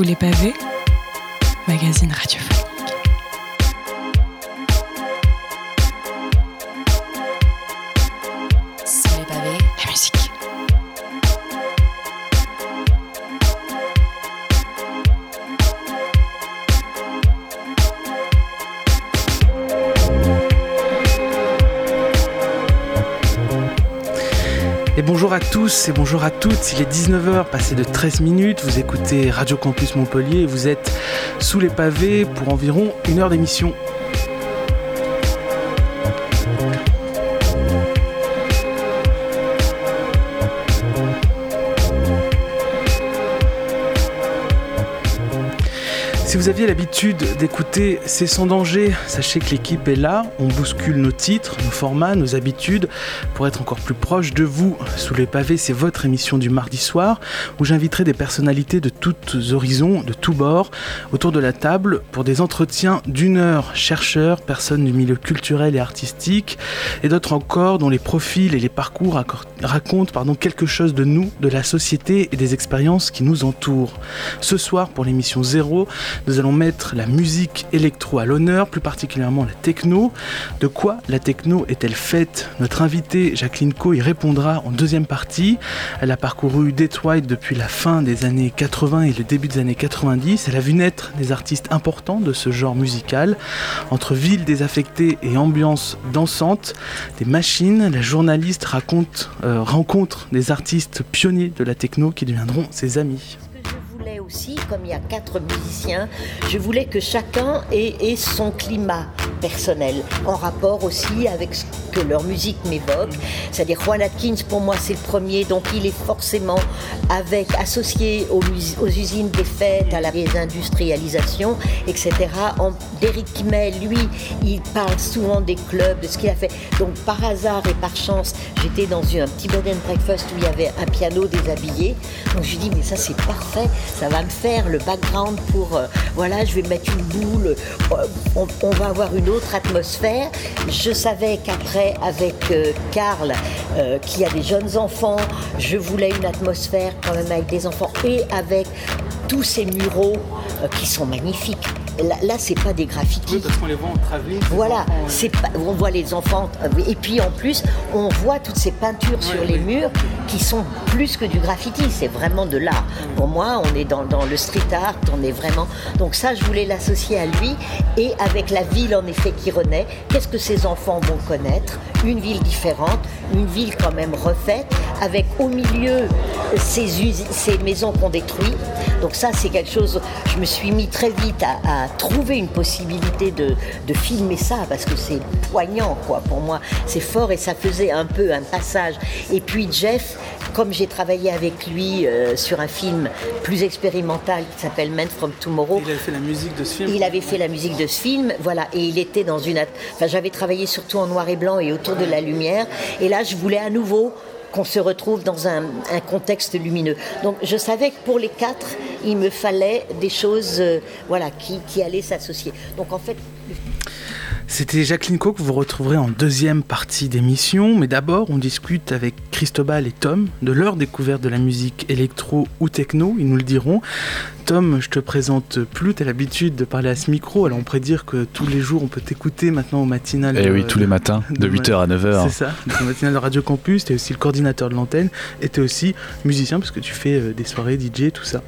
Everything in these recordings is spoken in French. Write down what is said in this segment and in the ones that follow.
Sous les pavés, magazine radiophonique. Bonjour à tous et bonjour à toutes. Il est 19h, passé de 13 minutes. Vous écoutez Radio Campus Montpellier vous êtes sous les pavés pour environ une heure d'émission. Si vous aviez l'habitude d'écouter C'est sans danger, sachez que l'équipe est là. On bouscule nos titres, nos formats, nos habitudes pour être encore plus proche de vous. Sous les pavés, c'est votre émission du mardi soir où j'inviterai des personnalités de tous horizons, de tous bords, autour de la table pour des entretiens d'une heure. Chercheurs, personnes du milieu culturel et artistique et d'autres encore dont les profils et les parcours racontent quelque chose de nous, de la société et des expériences qui nous entourent. Ce soir, pour l'émission 0, nous allons mettre la musique électro à l'honneur, plus particulièrement la techno. De quoi la techno est-elle faite? Notre invitée Jacqueline Co y répondra en deuxième partie. Elle a parcouru Detroit depuis la fin des années 80 et le début des années 90. Elle a vu naître des artistes importants de ce genre musical. Entre villes désaffectées et ambiance dansante, des machines, la journaliste euh, rencontre des artistes pionniers de la techno qui deviendront ses amis. Comme il y a quatre musiciens, je voulais que chacun ait, son climat personnel, en rapport aussi avec ce que leur musique m'évoque. C'est-à-dire Juan Atkins, pour moi, c'est le premier, donc il est forcément associé aux, usines des fêtes, à la désindustrialisation, etc. Derek Kimmel, lui, il parle souvent des clubs, de ce qu'il a fait. Donc par hasard et par chance, j'étais dans un petit bed and breakfast où il y avait un piano déshabillé. Donc je lui dis, mais ça c'est parfait, ça va me faire le background pour, euh, voilà, je vais mettre une boule, euh, on, va avoir une autre atmosphère. Je savais qu'après, avec euh, Karl, qui a des jeunes enfants, je voulais une atmosphère quand même avec des enfants et avec tous ces muraux qui sont magnifiques. Là, là c'est pas des graffitis. qu'on les voit en travelling. Voilà, c'est pas, on voit les enfants et puis en plus on voit toutes ces peintures sur les murs qui sont plus que du graffiti, c'est vraiment de l'art. Pour moi, on est dans, dans le street art, on est vraiment. Donc ça, je voulais l'associer à lui et avec la ville en effet qui renaît. Qu'est-ce que ces enfants vont connaître? Une ville différente, une ville quand même refaite, avec au milieu ces, maisons qu'on détruit. Donc ça, c'est quelque chose. Je me suis mis très vite à, à trouver une possibilité de, de filmer ça parce que c'est poignant, quoi. Pour moi, c'est fort et ça faisait un peu un passage. Et puis Jeff, comme j'ai travaillé avec lui euh, sur un film plus expérimental qui s'appelle Men from Tomorrow, Il avait fait la musique de ce film. il avait fait la musique de ce film, voilà, et il était dans une. Enfin, j'avais travaillé surtout en noir et blanc et autour de la lumière, et là, je voulais à nouveau qu'on se retrouve dans un, contexte lumineux. Donc, je savais que pour les quatre, il me fallait des choses, euh, voilà, qui, qui allaient s'associer. Donc, en fait, C'était Jacqueline Co que vous retrouverez en deuxième partie d'émission, mais d'abord on discute avec Cristobal et Tom de leur découverte de la musique électro ou techno, ils nous le diront. Tom, je te présente plus, tu as l'habitude de parler à ce micro, alors on pourrait dire que tous les jours on peut t'écouter maintenant au matinal. Eh oui, tous les matins, de de- 8h à 9h. C'est ça, au matinal de Radio Campus, tu es aussi le coordinateur de l'antenne et tu es aussi musicien parce que tu fais euh, des soirées DJ, tout ça.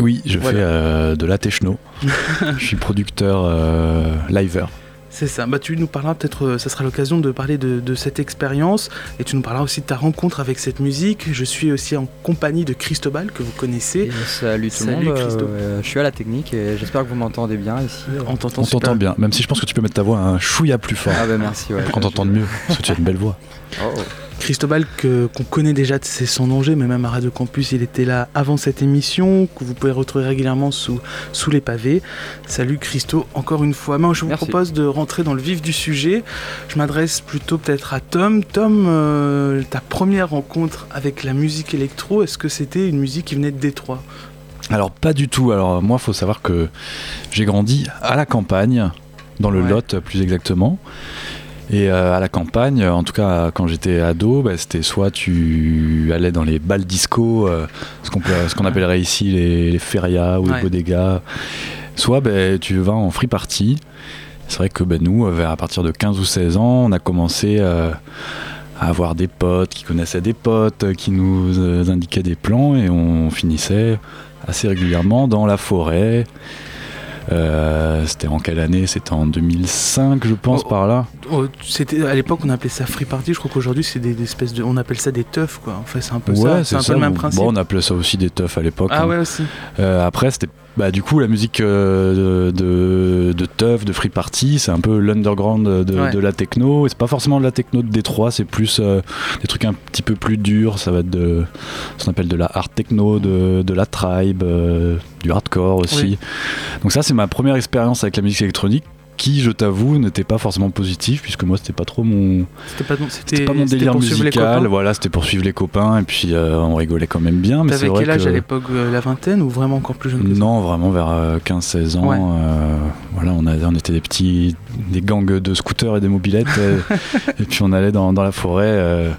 Oui, je Voilà. fais euh, de la techno. je suis producteur euh, liver. C'est ça. Bah, tu nous parleras peut-être, euh, ça sera l'occasion de parler de, de cette expérience et tu nous parleras aussi de ta rencontre avec cette musique. Je suis aussi en compagnie de Cristobal que vous connaissez. Et salut tout Salut, le monde, Christo. euh, je suis à la technique et j'espère que vous m'entendez bien ici. On t'entend On super. t'entend bien, même si je pense que tu peux mettre ta voix un chouïa plus fort Ah bah merci, ouais. pour qu'on t'entende mieux, parce que tu as une belle voix. Oh, oh. Cristobal que- qu'on connaît déjà de ses sans danger, mais même à Radio Campus, il était là avant cette émission, que vous pouvez retrouver régulièrement sous, sous les pavés. Salut Christo, encore une fois. Moi, je vous Merci. propose de rentrer dans le vif du sujet. Je m'adresse plutôt peut-être à Tom. Tom, euh, ta première rencontre avec la musique électro, est-ce que c'était une musique qui venait de Détroit? Alors pas du tout. Alors moi, faut savoir que j'ai grandi à la campagne, dans le Ouais. Lot plus exactement. Et à la campagne, en tout cas quand j'étais ado, bah, c'était soit tu allais dans les balles disco, ce qu'on appellerait ici les, les ferias ou les bodegas, soit bah, tu vas en free party. C'est vrai que bah, nous, à partir de 15 ou 16 ans, on a commencé à avoir des potes qui connaissaient des potes, qui nous indiquaient des plans et on finissait assez régulièrement dans la forêt. Euh, c'était en quelle année? C'était en 2005, je pense, oh, par là. Oh, c'était à l'époque, on appelait ça free party. Je crois qu'aujourd'hui, c'est des, espèces de, on appelle ça des teufs, quoi. En fait, c'est un peu ça. C'est un peu le même principe. Bon, on appelait ça aussi des teufs à l'époque. Ah hein. ouais aussi. Euh, après, c'était bah, du coup, la musique euh, de, de, Teuf, de Free Party, c'est un peu l'underground de, la techno. Et c'est pas forcément de la techno de Détroit, c'est plus euh, des trucs un petit peu plus durs. Ça va être de ce qu'on appelle de la hard techno, de, la tribe, euh, du hardcore aussi. Donc, ça, c'est ma première expérience avec la musique électronique qui, je t'avoue, n'était pas forcément positif, puisque moi, c'était pas trop mon. C'était pas, mon délire musical. Voilà, c'était pour suivre les copains, et puis euh, on rigolait quand même bien. T'avais quel âge à l'époque euh, La vingtaine ou vraiment encore plus jeune Non, vraiment vers 15-16 euh, ans. voilà, on, on était des petits. des gangs de scooters et des mobilettes, et, puis on allait dans, dans la forêt.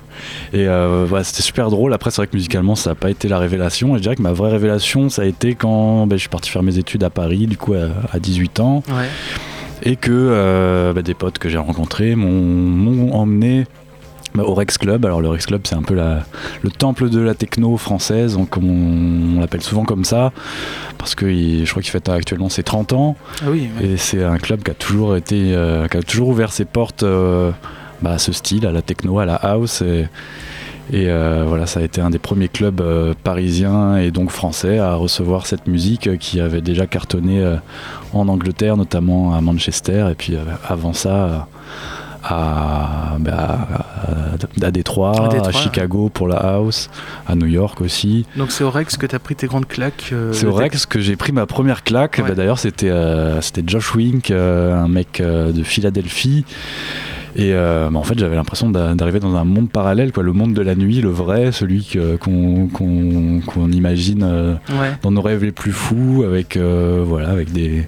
et voilà, c'était super drôle. Après, c'est vrai que musicalement, ça n'a pas été la révélation. Et je dirais que ma vraie révélation, ça a été quand ben, je suis parti faire mes études à Paris, du coup, à, à 18 ans. Ouais et que euh, bah, des potes que j'ai rencontrés m'ont emmené bah, au Rex Club. Alors le Rex Club, c'est un peu le temple de la techno française, comme on, l'appelle souvent comme ça, parce que je crois qu'il fête actuellement ses 30 ans. Ah oui, Et c'est un club qui a toujours été, euh, qui a toujours ouvert ses portes euh, bah, à ce style, à la techno, à la house. Et, et euh, voilà, ça a été un des premiers clubs euh, parisiens et donc français à recevoir cette musique euh, qui avait déjà cartonné en Angleterre, notamment à Manchester, et puis avant ça à, bah, à, Détroit, à, Chicago pour la house, à New York aussi. Donc c'est au Rex que tu as pris tes grandes claques C'est au Rex que j'ai pris ma première claque. Bah, d'ailleurs, c'était c'était Josh Wink, un mec de Philadelphie. Et euh, bah, en fait, j'avais l'impression d'arriver dans un monde parallèle, quoi, le monde de la nuit, le vrai, celui qu'on imagine euh, dans nos rêves les plus fous, avec, euh, voilà, avec des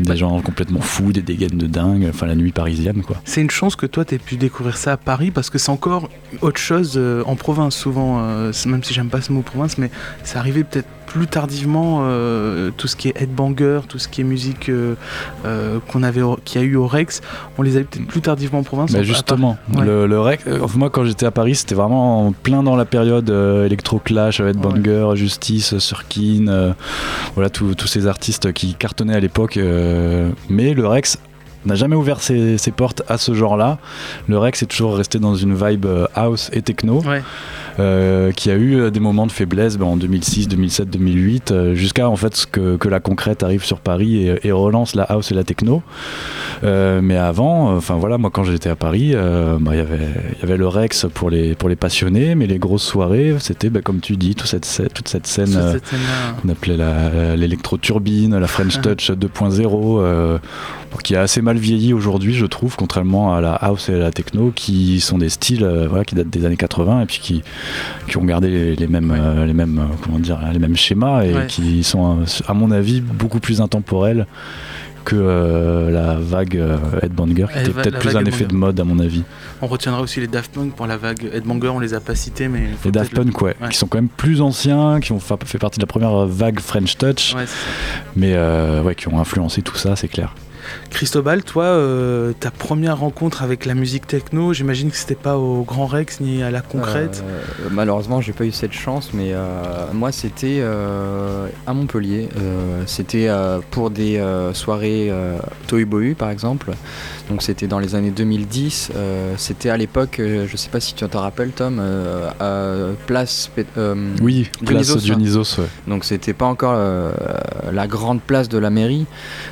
des gens complètement fous, des dégaines de dingue, enfin la nuit parisienne quoi. C'est une chance que toi tu aies pu découvrir ça à Paris parce que c'est encore autre chose en province souvent, même si j'aime pas ce mot province, mais c'est arrivé peut-être plus tardivement euh, tout ce qui est headbanger, tout ce qui est musique euh, euh, qu'on avait, qui a eu au Rex, on les a eu peut-être plus tardivement en province. Mais justement, le, Rex, moi quand j'étais à Paris, c'était vraiment plein dans la période électro clash, headbanger, Justice, Surkin, voilà tous ces artistes qui cartonnaient à l'époque. mais le Rex n'a jamais ouvert ses, portes à ce genre-là. Le Rex est toujours resté dans une vibe house et techno. Euh, qui a eu euh, des moments de faiblesse ben, en 2006, 2007, 2008, jusqu'à en fait que, que, la concrète arrive sur Paris et, relance la house et la techno. Euh, mais avant, enfin voilà, moi quand j'étais à Paris, bah, il y y avait le Rex pour les, pour les passionnés, mais les grosses soirées, c'était ben, comme tu dis, toute cette, toute cette scène qu'on appelait l'électro-turbine, la French Touch 2.0 qui a assez mal vieilli aujourd'hui, je trouve, contrairement à la house et à la techno, qui sont des styles voilà, qui datent des années 80 et puis qui, qui ont gardé les, mêmes, euh, les mêmes, euh, comment dire, les mêmes schémas et qui sont, à mon avis, beaucoup plus intemporels que euh, la vague Headbanger, qui était peut-être plus un effet de mode à mon avis. On retiendra aussi les Daft Punk pour la vague Headbanger, on les a pas cités, mais... Les Daft Punk, ouais, qui sont quand même plus anciens, qui ont fait partie de la première vague French Touch, mais ouais, qui ont influencé tout ça, c'est clair. Cristobal, toi, euh, ta première rencontre avec la musique techno, j'imagine que c'était pas au Grand Rex ni à la concrète. Euh, malheureusement, j'ai pas eu cette chance, mais euh, moi, c'était à Montpellier. c'était pour des soirées Toy Bohu, par exemple. Donc, c'était dans les années 2010. c'était à l'époque, je sais pas si tu t'en rappelles, Tom, place. oui, place Dionysos. Donc, c'était pas encore la grande place de la mairie,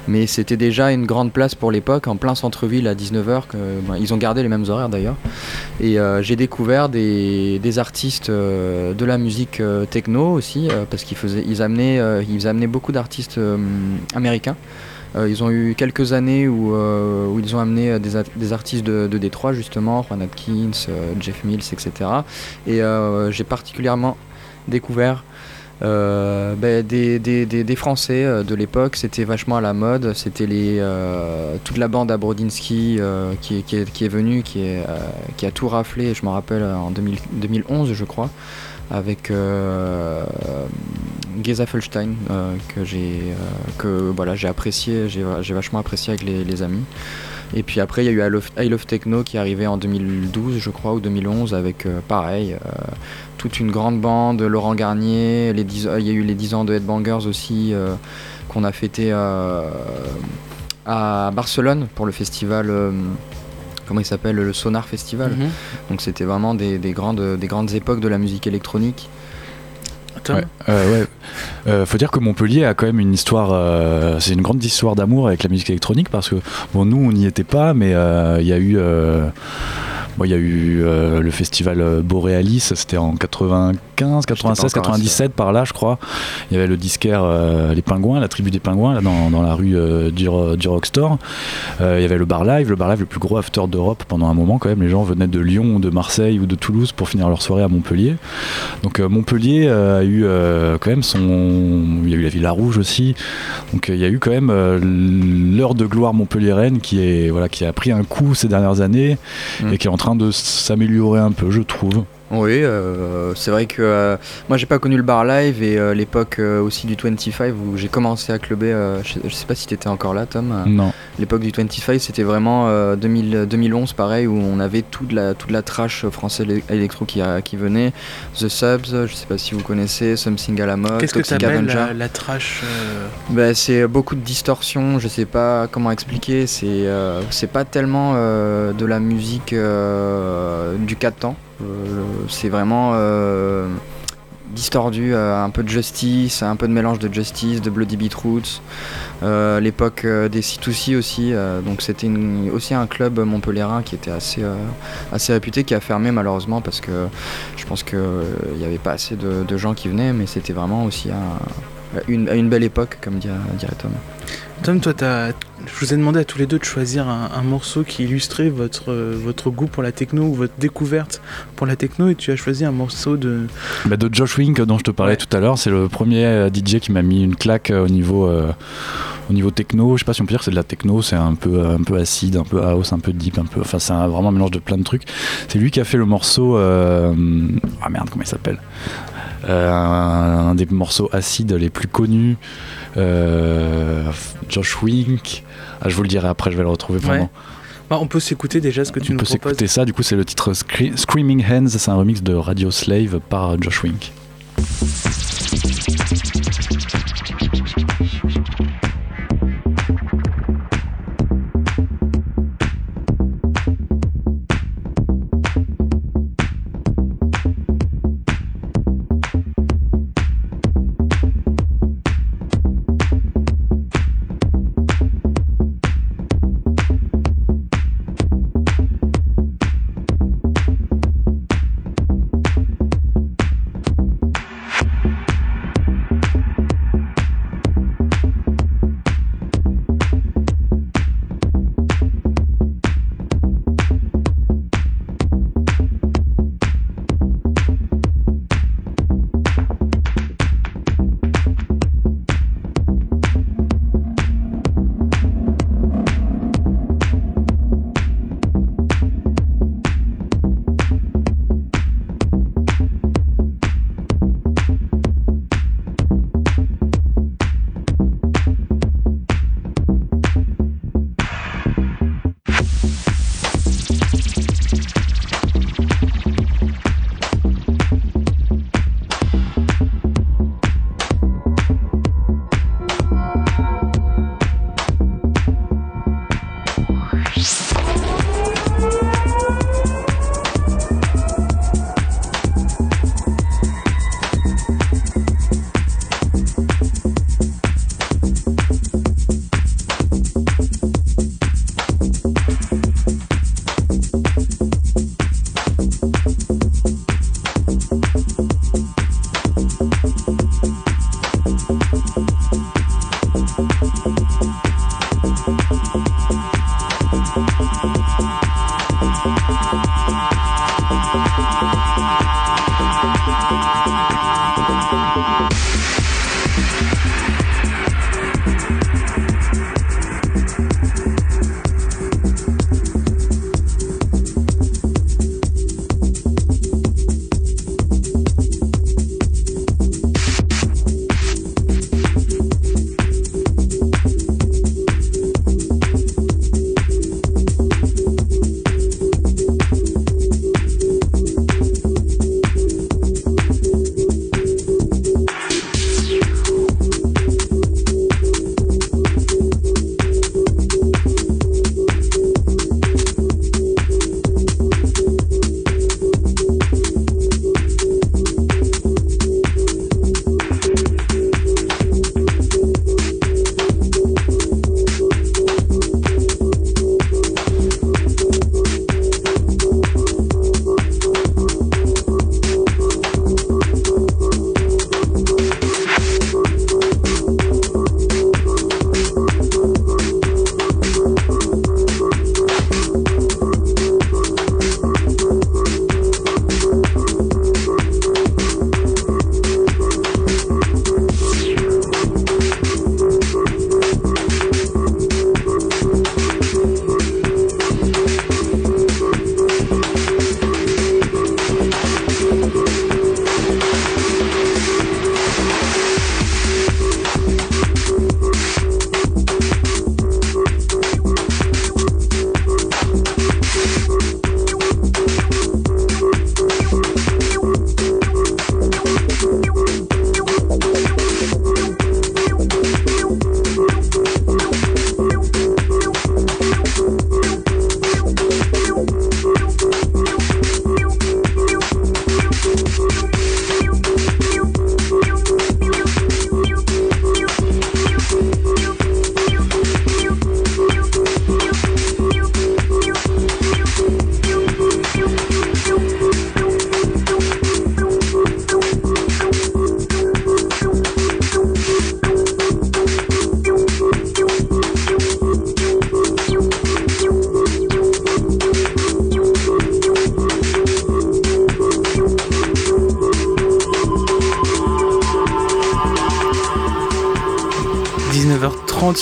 mais c'était déjà une grande place pour l'époque, en plein centre-ville à 19h. Ben, ils ont gardé les mêmes horaires d'ailleurs. Et euh, j'ai découvert des, artistes euh, de la musique euh, techno aussi, parce qu'ils faisaient, ils amenaient, ils amenaient beaucoup d'artistes américains. ils ont eu quelques années où, où ils ont amené des, artistes de, de, Détroit, justement, Juan Atkins, Jeff Mills, etc. Et j'ai particulièrement découvert euh, ben, des, des, des, Français euh, de l'époque, c'était vachement à la mode. C'était euh, toute la bande à Brodinski qui, qui, est, qui est venue, qui, qui a tout raflé. Je me rappelle en 2000 2011, je crois, avec Geza Felstein euh, que j'ai voilà apprécié, j'ai vachement apprécié avec les amis. Et puis après, il y a eu I Love, I Love Techno qui est arrivé en 2012, je crois, ou 2011, avec euh, pareil, euh, toute une grande bande, Laurent Garnier, les 10 il y a eu les 10 ans de Headbangers aussi, euh, qu'on a fêté euh, à Barcelone pour le festival. euh, Comment il s'appelle Le Sonar Festival. Mhm. Donc c'était vraiment des, des grandes, des grandes époques de la musique électronique. Euh. Euh, faut dire que Montpellier a quand même une histoire, euh, c'est une grande histoire d'amour avec la musique électronique parce que bon nous on n'y était pas, mais il y a eu, bon, il y a eu euh, le festival euh, Borealis, c'était en 95, 96, encore 97 par là je crois. Il y avait le disquaire euh, les Pingouins, la tribu des Pingouins là dans, dans la rue euh, du, du Rockstore. Euh, il y avait le Bar Live, le Bar Live le plus gros after d'Europe pendant un moment quand même. Les gens venaient de Lyon, de Marseille ou de Toulouse pour finir leur soirée à Montpellier. Donc Montpellier a eu quand même son. Il y a eu la Villa Rouge aussi. Donc il y a eu quand même l'heure de gloire montpelliéraine qui, est, voilà, qui a pris un coup ces dernières années Mm. et qui est en train de s'améliorer un peu, je trouve. Oui, euh, c'est vrai que euh, moi j'ai pas connu le bar live et euh, l'époque euh, aussi du 25 où j'ai commencé à clubber. euh, je, sais- je sais pas si t'étais encore là, Tom. euh, Non. L'époque du 25 c'était vraiment euh, 2000, 2011 pareil où on avait toute la, toute la trash français élé- électro qui, a- qui venait. The Subs, je sais pas si vous connaissez, Something à la mode, Qu'est-ce que t'appelles Avenger. la, la trash euh, Bah, c'est beaucoup de distorsion, je sais pas comment expliquer, c'est euh, c'est pas tellement euh, de la musique euh, du 4 temps, c'est vraiment euh, distordu, euh, un peu de justice, un peu de mélange de justice, de Bloody Beetroots, euh, l'époque euh, des C2C aussi, euh, donc c'était aussi un club montpelliérain qui était assez, euh, assez réputé, qui a fermé malheureusement parce que je pense qu'il n'y avait pas assez de gens qui venaient, mais c'était vraiment aussi un, une, à une belle époque, comme dirait, dirait Tom. Tom, toi, t'as- je vous ai demandé à tous les deux de choisir un, un morceau qui illustrait votre, euh, votre goût pour la techno ou votre découverte pour la techno et tu as choisi un morceau de. Bah, de Josh Wink dont je te parlais Ouais. tout à l'heure, c'est le premier euh, DJ qui m'a mis une claque euh, au niveau, euh, au niveau techno. Je sais pas si on peut dire que c'est de la techno, c'est un peu, un peu acide, un peu house, un peu deep, un peu. Enfin, c'est un- vraiment un mélange de plein de trucs. C'est lui qui a fait le morceau. euh, Ah merde, comment il s'appelle? Euh, un, un des morceaux acides les plus connus. euh, Josh Wink. Ah, je vous le dirai après, je vais le retrouver vraiment. Ouais. Bah, on peut s'écouter déjà ce que tu on nous peut proposes. s'écouter ça, du coup c'est le titre Scre- Screaming Hands, c'est un remix de Radio Slave par Josh Wink.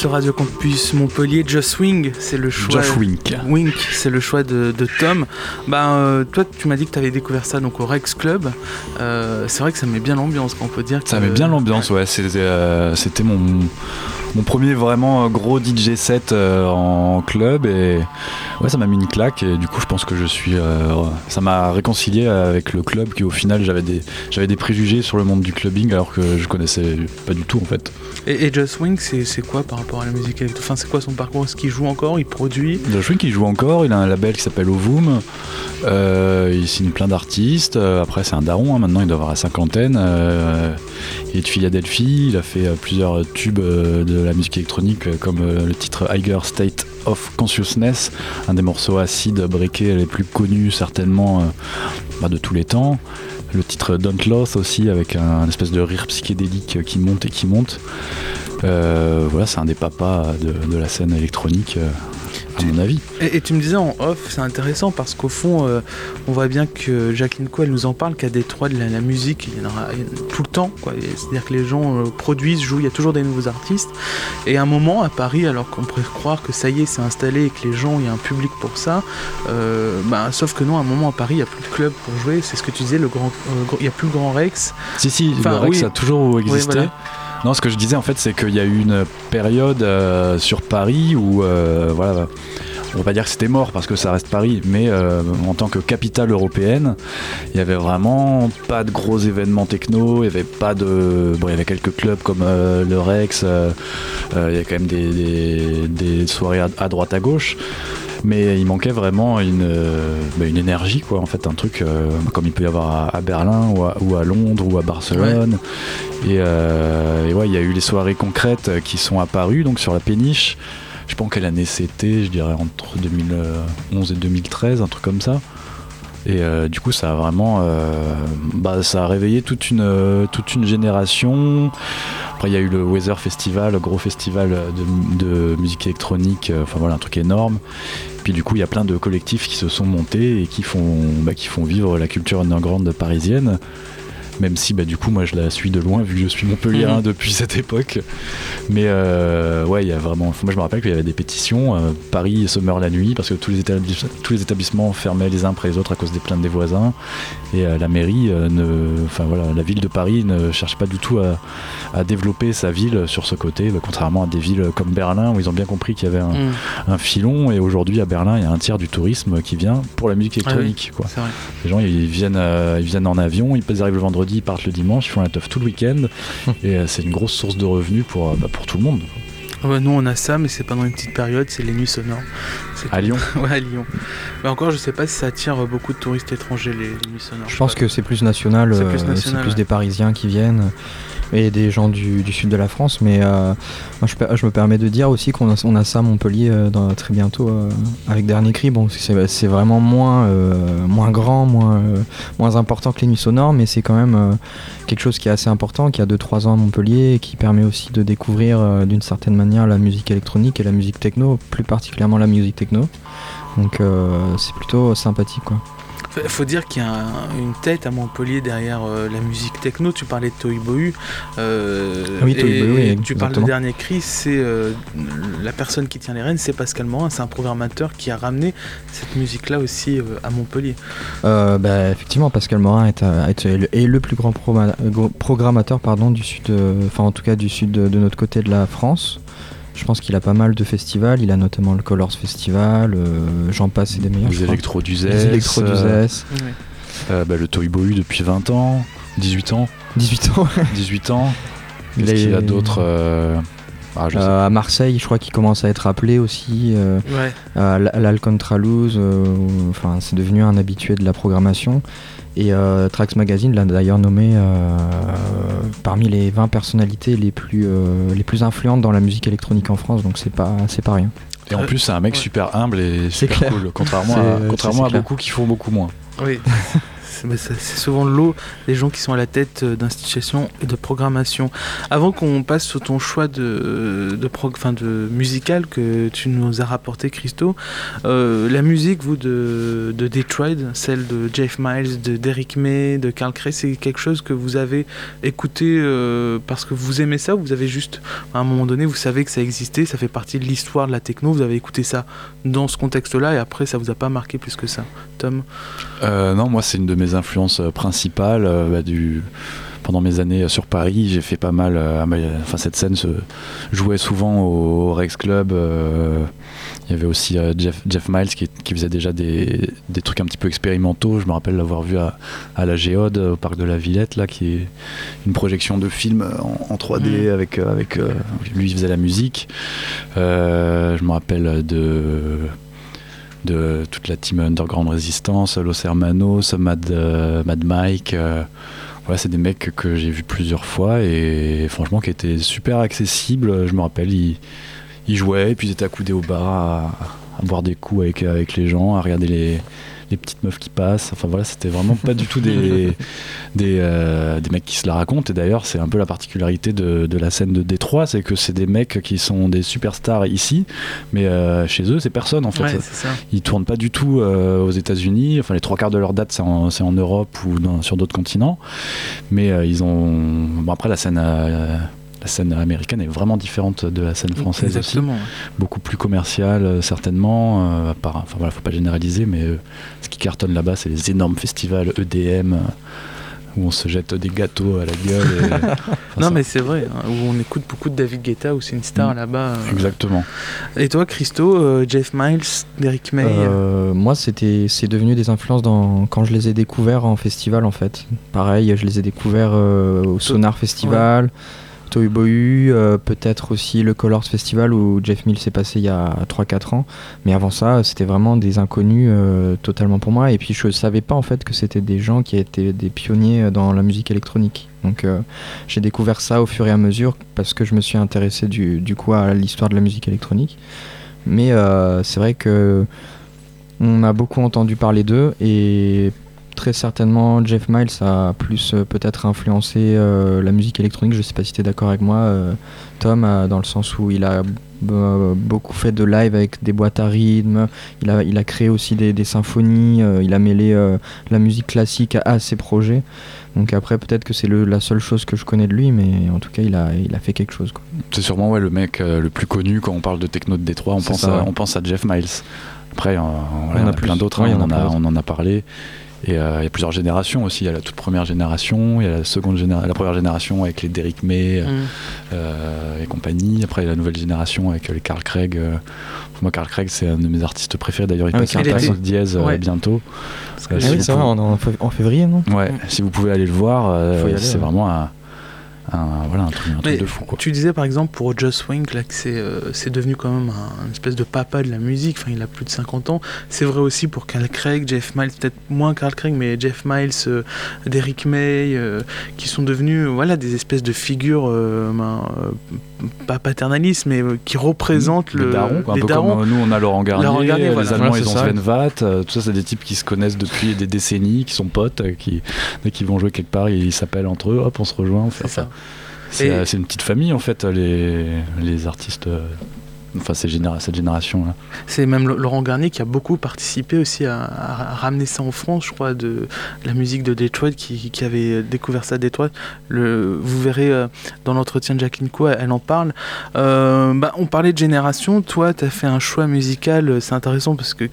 Sur Radio Campus Montpellier. Just Wing, c'est le choix. Josh Wink. Wink, c'est le choix de, de Tom. Ben, euh, toi, tu m'as dit que tu avais découvert ça donc au Rex Club. Euh, c'est vrai que ça met bien l'ambiance, on peut dire. Ça met bien l'ambiance, ouais. C'était euh, c'était mon, mon premier vraiment gros DJ set en club et ouais, ça m'a mis une claque et du coup, je pense que je suis. ça m'a réconcilié avec le club qui, au final, j'avais des, j'avais des préjugés sur le monde du clubbing alors que je connaissais pas du tout en fait. Et, et Just Wing, c'est quoi par rapport à la musique électro Enfin, c'est quoi son parcours Est-ce qu'il joue encore Il produit Josh Wink, il joue encore, il a un label qui s'appelle Ovum. Euh, il signe plein d'artistes. Euh, après, c'est un daron, hein, maintenant il doit avoir la cinquantaine. Euh, il est de Philadelphie, il a fait euh, plusieurs tubes de la musique électronique, comme le titre Higher State of Consciousness, un des morceaux acides breakés les plus connus certainement bah, de tous les temps. Le titre Don't Loth aussi, avec un, espèce de rire psychédélique qui monte et qui monte. Euh, voilà, c'est un des papas de, de la scène électronique, euh, à mon avis. Et, et tu me disais en off, c'est intéressant parce qu'au fond, euh, on voit bien que Jacqueline Co, elle nous en parle qu'à Détroit, de la, la musique, il y en aura tout le temps. C'est-à-dire que les gens euh, produisent, jouent, il y a toujours des nouveaux artistes. Et à un moment, à Paris, alors qu'on pourrait croire que ça y est, c'est installé et que les gens, il y a un public pour ça, euh, bah, sauf que non, à un moment, à Paris, il n'y a plus de club pour jouer. C'est ce que tu disais, le grand, gr- il n'y a plus le Grand Rex. Si, si, Enfin, le Rex oui. a toujours existé. voilà. Non, ce que je disais en fait, c'est qu'il y a eu une période euh, sur Paris où, euh, voilà, on va pas dire que c'était mort parce que ça reste Paris, mais euh, en tant que capitale européenne, il y avait vraiment pas de gros événements techno, il y avait pas de, bon, il y avait quelques clubs comme le Rex, il y a quand même des, soirées à droite à gauche. Mais il manquait vraiment une, euh, bah, une énergie, quoi. En fait, un truc euh, comme il peut y avoir à, à Berlin ou à, ou à Londres ou à Barcelone. Et, euh, et ouais, il y a eu les soirées concrètes qui sont apparues donc sur la péniche. Je en quelle année c'était, je dirais entre 2011 et 2013, un truc comme ça. Et euh, du coup, ça a vraiment, euh, bah, ça a réveillé toute une, euh, toute une génération. Après, il y a eu le Weather Festival, le gros festival de, musique électronique. Enfin voilà, un truc énorme. Puis du coup, il y a plein de collectifs qui se sont montés et qui font, bah, qui font vivre la culture underground parisienne. Même si bah, du coup moi je la suis de loin vu que je suis Montpellier Mhm. depuis cette époque. Mais euh, ouais, il y a vraiment. Moi je me rappelle qu'il y avait des pétitions. euh, Paris se meurt la nuit parce que tous les, établis- tous les établissements fermaient les uns après les autres à cause des plaintes des voisins. Et euh, la mairie, ne, enfin voilà, la ville de Paris ne cherche pas du tout à, à développer sa ville sur ce côté, bah, contrairement à des villes comme Berlin où ils ont bien compris qu'il y avait un, Mm, un filon. Et aujourd'hui à Berlin, il y a un tiers du tourisme qui vient pour la musique électronique. quoi. Les gens ils viennent, ils viennent en avion, ils arrivent le vendredi, ils partent le dimanche, ils font la teuf tout le week-end. et euh, c'est une grosse source de revenus pour, euh, bah, pour tout le monde. Ah ouais, nous, on a ça, mais c'est pendant une petite période, c'est les nuits sonores. À Lyon. Ouais, à Lyon. Mais encore, je sais pas si ça attire beaucoup de touristes étrangers, les, les nuits sonores. Je pense que c'est plus national, C'est euh, plus ouais. des Parisiens qui viennent et des gens du, sud de la France. Mais euh, je, me permets de dire aussi qu'on a, ça à Montpellier euh, dans- très bientôt euh, avec Dernier Cri. Bon, c'est vraiment moins, moins grand, moins, moins important que les nuits sonores, mais c'est quand même quelque chose qui est assez important, qui a 2-3 ans à Montpellier et qui permet aussi de découvrir d'une certaine manière la musique électronique et la musique techno, plus particulièrement la musique techno. Donc c'est plutôt sympathique quoi. Faut- Faut dire qu'il y a un- une tête à Montpellier derrière euh, la musique techno. Tu parlais de Toy Euh, Oui, Bohu, oui, Tu parles de exactement. Dernier Cri, c'est euh, la personne qui tient les rênes, c'est Pascal Morin. C'est un programmateur qui a ramené cette musique-là aussi euh, à Montpellier. Euh, bah, effectivement, Pascal Morin est, est, est le, plus grand programmateur pardon, du sud, enfin en tout cas du sud de, de notre côté de la France. Je pense qu'il a pas mal de festivals. Il a notamment le Colors Festival, euh, j'en passe et des meilleurs. Les électros du Les électros du euh, euh, bah, le Toy Bohu depuis 20 ans, 18 ans, 18 ans. 18 ans. Il Qu'est-ce qu'il y a d'autres euh, ah, Euh, à Marseille, je crois qu'il commence à être appelé aussi. euh, Ouais. à euh, enfin c'est devenu un habitué de la programmation. Et euh, Trax Magazine l'a d'ailleurs nommé euh, parmi les 20 personnalités les plus, euh, les plus influentes dans la musique électronique en France, donc c'est pas, c'est pas rien. Et en plus, c'est un mec Ouais. super humble et C'est super clair. cool, contrairement C'est- à, contrairement c'est à beaucoup qui font beaucoup moins. Oui. c'est souvent l'eau les gens qui sont à la tête d'institutions et de programmation. Avant qu'on passe sur ton choix de, de, de musical que tu nous as rapporté, Christo, la musique, vous, de, de Detroit, celle de Jeff Miles, de Derrick May, de Carl Cray, c'est quelque chose que vous avez écouté parce que vous aimez ça ou vous avez juste, à un moment donné, vous savez que ça existait, ça fait partie de l'histoire de la techno, vous avez écouté ça dans ce contexte-là et après ça vous a pas marqué plus que ça Tom? Euh, Non, moi c'est une de mes influences euh, principales euh, bah, du pendant mes années sur Paris, j'ai fait pas mal. enfin, cette scène se jouait souvent au, Rex Club. il y avait aussi Jeff, Jeff, Miles qui, faisait déjà des, des, trucs un petit peu expérimentaux. Je me rappelle l'avoir vu à, à, la Géode, au parc de la Villette, là, qui est une projection de film en, 3D mm. avec, avec lui, il faisait la musique. je me rappelle de de toute la team Underground Resistance, Los Hermanos, Mad, euh, Mad Mike. Euh, voilà, c'est des mecs que j'ai vus plusieurs fois et franchement qui étaient super accessibles. Je me rappelle, ils, jouaient et puis ils étaient accoudés au bar à, boire des coups avec les gens, à regarder les, les petites meufs qui passent. Enfin voilà, c'était vraiment pas du tout des, des, euh, des, mecs qui se la racontent. Et d'ailleurs, c'est un peu la particularité de, de, la scène de Détroit, c'est que c'est des mecs qui sont des superstars ici, mais euh, chez eux, c'est personne en fait. Ils tournent pas du tout euh, aux États-Unis. Enfin, les trois quarts de leur date, c'est en, en, Europe ou sur d'autres continents. Mais ils ont. Bon, après, la scène la scène américaine est vraiment différente de la scène française Exactement, Beaucoup plus commerciale, euh, certainement. Euh, part, enfin voilà, faut pas généraliser, mais euh, ce qui cartonne là-bas, c'est les énormes festivals EDM où on se jette des gâteaux à la gueule. non, mais c'est vrai, hein, où on écoute beaucoup de David Guetta, où c'est une star mm. là-bas. Exactement. Et toi, Christo, Jeff Miles, Derrick May Moi, c'était, c'est devenu des influences dans, quand je les ai découverts en festival, en fait. Pareil, je les ai découverts au Sonar Festival. Boy, euh, peut-être aussi le Colors Festival où Jeff Mills s'est passé il y a 3-4 ans. Mais avant ça, c'était vraiment des inconnus euh, totalement pour moi. Et puis je savais pas en fait que c'était des gens qui étaient des pionniers euh, dans la musique électronique. Donc j'ai découvert ça au fur et à mesure parce que je me suis intéressé du, du coup à l'histoire de la musique électronique. Mais c'est vrai que on a beaucoup entendu parler d'eux et très certainement Jeff Miles a plus euh, peut-être influencé euh, la musique électronique. Je sais pas si tu es d'accord avec moi, euh, Tom, dans le sens où il a beaucoup fait de live avec des boîtes à rythme. Il a, il a créé aussi des, symphonies. il a mêlé la musique classique à, ses projets. Donc après, peut-être que c'est la seule chose que je connais de lui, mais en tout cas, il a, il a fait quelque chose. C'est sûrement ouais, le mec le plus connu quand on parle de techno de Détroit. On, pense, à, on pense à Jeff Miles. Après, on, en a, plein d'autres, hein, on, on, en a parlé. Et euh, il y a plusieurs générations aussi. Il y a la toute première génération, il y a la seconde génération, la première génération avec les Derrick May mm. euh, et compagnie. Après, il y a la nouvelle génération avec les Carl Craig. Euh, moi, Carl Craig, c'est un de mes artistes préférés. D'ailleurs, il ah, passe un était... dièse bientôt. Ah oui, c'est vrai, en, février, non? Ouais, si vous pouvez aller le voir, c'est vraiment un un, voilà, un truc, de fou. Quoi. Tu disais par exemple pour Joss Wink là, que c'est, euh, c'est devenu quand même un, une espèce de papa de la musique, enfin il a plus de 50 ans. C'est vrai aussi pour Carl Craig, Jeff Miles, peut-être moins Carl Craig, mais Jeff Miles, euh, Derrick May, euh, qui sont devenus voilà, des espèces de figures ben, pas paternalistes, mais qui représentent le, daron, un peu Comme nous on a Laurent Garnier, les Allemands ils ont Sven Vath, tout ça c'est des types qui se connaissent depuis des décennies, qui sont potes, qui, qui vont jouer quelque part, ils s'appellent entre eux, hop on se rejoint, on fait ça. Euh, c'est une petite famille en fait, les, les artistes euh, enfin cette génération là. C'est même Laurent Garnier qui a beaucoup participé aussi à, ramener ça en France, je crois, de, la musique de Detroit, qui, qui, avait découvert ça à Detroit. Vous verrez euh, dans l'entretien de Jacqueline Co, elle, en parle. bah, on parlait de génération, toi tu as fait un choix musical, c'est intéressant parce que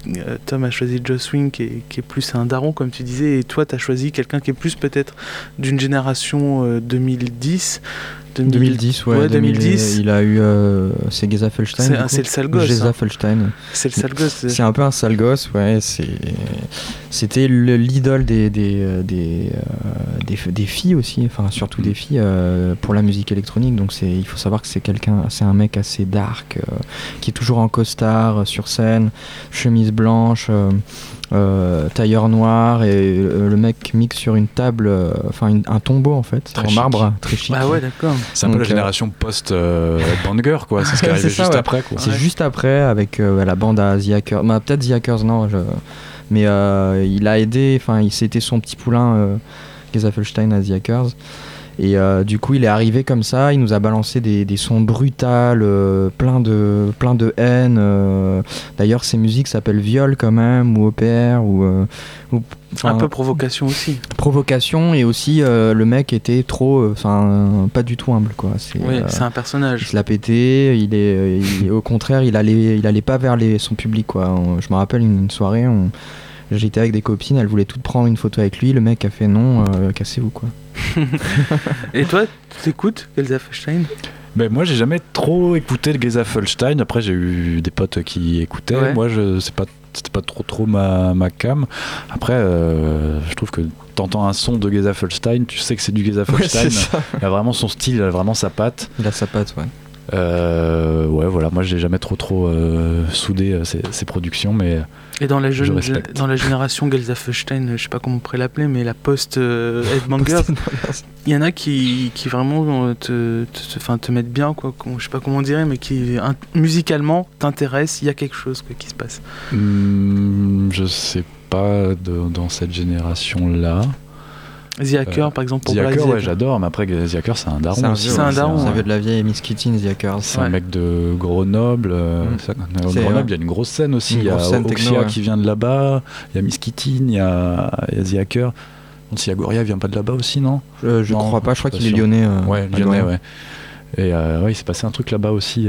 Tom a choisi Joss Swing qui est, qui est, plus un daron comme tu disais, et toi tu as choisi quelqu'un qui est plus peut-être d'une génération 2010. 2010, ouais. 2010. Il a eu. Euh, c'est Geza Felstein. C'est le sale gosse. Hein. Felstein. C'est le sale gosse. C'est un peu un sale gosse, ouais. C'était l'idole des, des, euh, des, euh, des, filles aussi, enfin surtout des filles pour la musique électronique. Donc il faut savoir que c'est quelqu'un, c'est un mec assez dark, qui est toujours en costard sur scène, chemise blanche euh, tailleur noir et euh, le mec mixe sur une table, euh, enfin un tombeau en fait, en marbre, très chic. Ah ouais, d'accord. C'est un peu la génération post-banger quoi, c'est ce qui est arrivé juste après quoi. C'est juste après avec la bande à The Hackers, bah, peut-être The Hackers, non, je Mais euh, il a aidé, enfin, il c'était son petit poulain, euh, Gezafelstein à The Hackers. Et euh, du coup, il est arrivé comme ça, il nous a balancé des, des sons brutales, euh, plein, de, plein de haine. euh. D'ailleurs, ces musiques s'appellent Viol quand même, ou OPR, ou. Un peu provocation aussi. provocation, et aussi euh, le mec était trop. euh, Enfin, pas du tout humble, quoi. C'est, Oui, euh, c'est un il personnage. se l'a pété, il est, il- au contraire, il allait, il allait pas vers les, son public, quoi. On- je me rappelle une, une soirée, on- j'étais avec des copines, elles voulaient toutes prendre une photo avec lui, le mec a fait non, euh, cassez-vous, quoi. Et toi, tu écoutes Elsa Feinstein Ben, moi, j'ai jamais trop écouté le Gezafelstein. Après, j'ai eu des potes qui écoutaient. Ouais. Moi, je c'est pas c'était pas trop trop ma, ma cam. Après, euh, je trouve que t'entends un son de Gezafelstein, tu sais que c'est du Gezafelstein. il a vraiment son style, il a vraiment sa patte. Il a sa patte, ouais. Euh, ouais, voilà. Moi, j'ai jamais trop trop euh, soudé euh, ces productions, mais Et dans la, Je jeune, respecte. dans la génération Gelsa Feinstein, je sais pas comment on pourrait l'appeler, mais la post euh, il y en a qui, qui vraiment euh, te, te, te- mettent bien, quoi. Je sais pas comment on dirait, mais qui un- musicalement t'intéressent, il y a quelque chose quoi, qui se passe. hmm, je sais pas de- dans cette génération-là. The Hacker, Euh, par exemple, pour The Black Hacker, ouais, j'adore, mais après, The Hacker, c'est un daron C'est un aussi. vieux, C'est un daron, Ça vient de la vieille Miss Kitty, The Hackers. C'est Ouais. un mec de Grenoble. euh, Mm. C'est, Grenoble, il y a une grosse scène aussi. Il y a Oxia qui vient de là-bas. Il y a Miss Kittin, il y a, il y a The Hacker. Donc, si Agoria vient pas de là-bas aussi, non? Je, je Non, crois pas, je crois pas qu'il est lyonnais. euh, Ouais, lyonnais, ouais. Et euh, ouais, il s'est passé un truc là-bas aussi.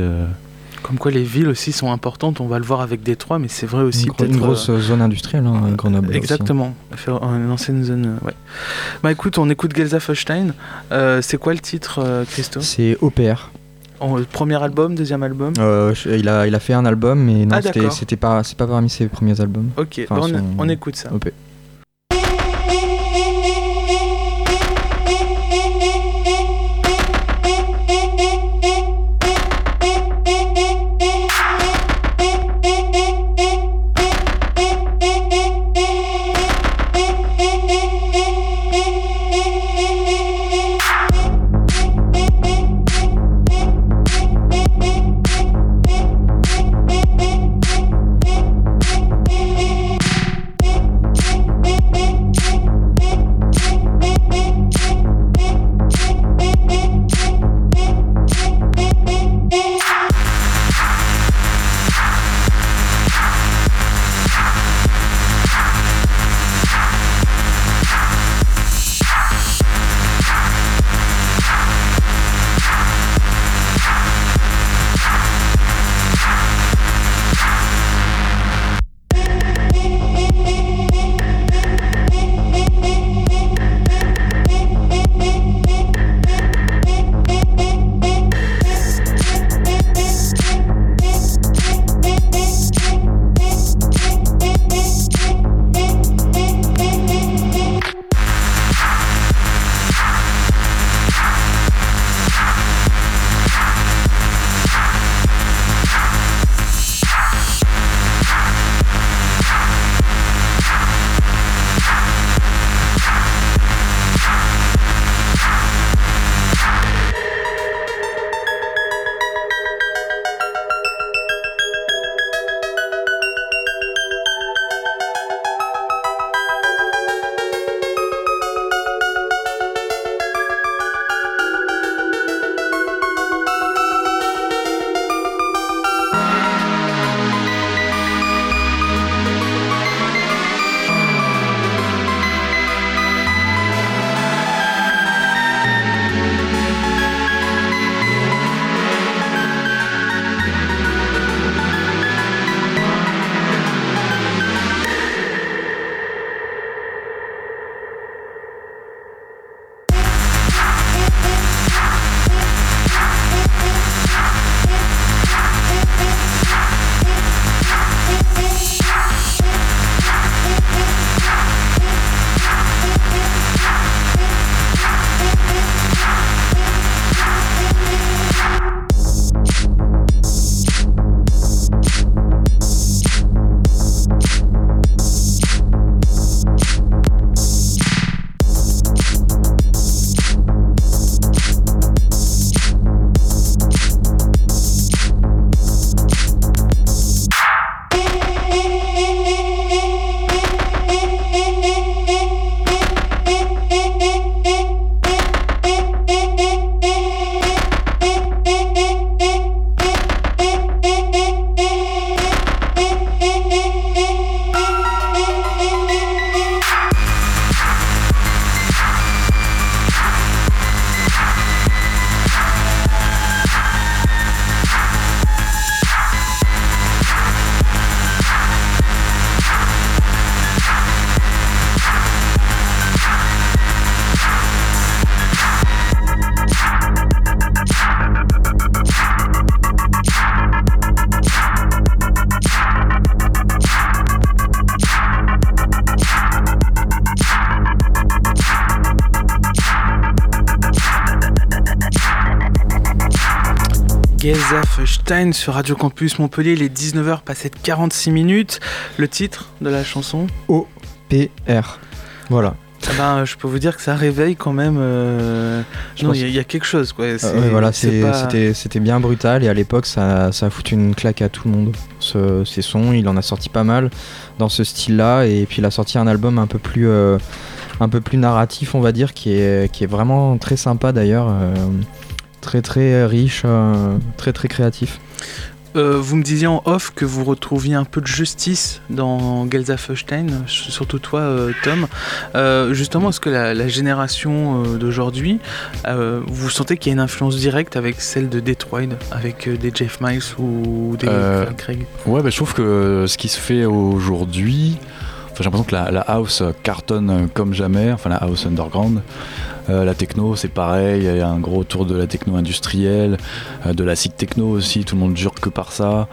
Euh. Comme quoi les villes aussi sont importantes, on va le voir avec Détroit, mais c'est vrai aussi Une, gro- peut-être. une euh, grosse zone industrielle, hein, Grenoble. Exactement, une ancienne zone. euh, ouais. Bah écoute, on écoute Gelsa Feinstein. Euh, c'est quoi le titre, euh, Christo C'est OPR. En- Premier album, deuxième album? Euh, il, a, il a fait un album, mais non, Ah, c'était, pas, pas parmi ses premiers albums. Ok, Enfin, bah, on, son- on écoute ça. OP. Sur Radio Campus Montpellier, les 19h passées de 46 minutes. Le titre de la chanson OPR. Voilà. Ah ben, je peux vous dire que ça réveille quand même. Euh, non, il y, a quelque chose. Quoi. Ah voilà, c'était bien brutal et à l'époque, ça, ça a foutu une claque à tout le monde. Ce, ces sons, il en a sorti pas mal dans ce style-là et puis il a sorti un album un peu plus, euh, un peu plus narratif, on va dire, qui est, qui est vraiment très sympa d'ailleurs. Euh, très très riche, très très créatif. Euh, vous me disiez en off que vous retrouviez un peu de justice dans Gelsenkirchen, surtout toi, euh, Tom. Euh, justement, est-ce que la, génération d'aujourd'hui, vous sentez qu'il y a une influence directe avec celle de Detroit, avec des Jeff Miles ou des Craig? Ouais, bah, je trouve que ce qui se fait aujourd'hui, j'ai l'impression que la, house cartonne comme jamais, enfin la house underground. Euh, la techno, c'est pareil, il y a un gros tour de la techno industrielle, euh, de la SIG techno aussi, tout le monde jure que par ça.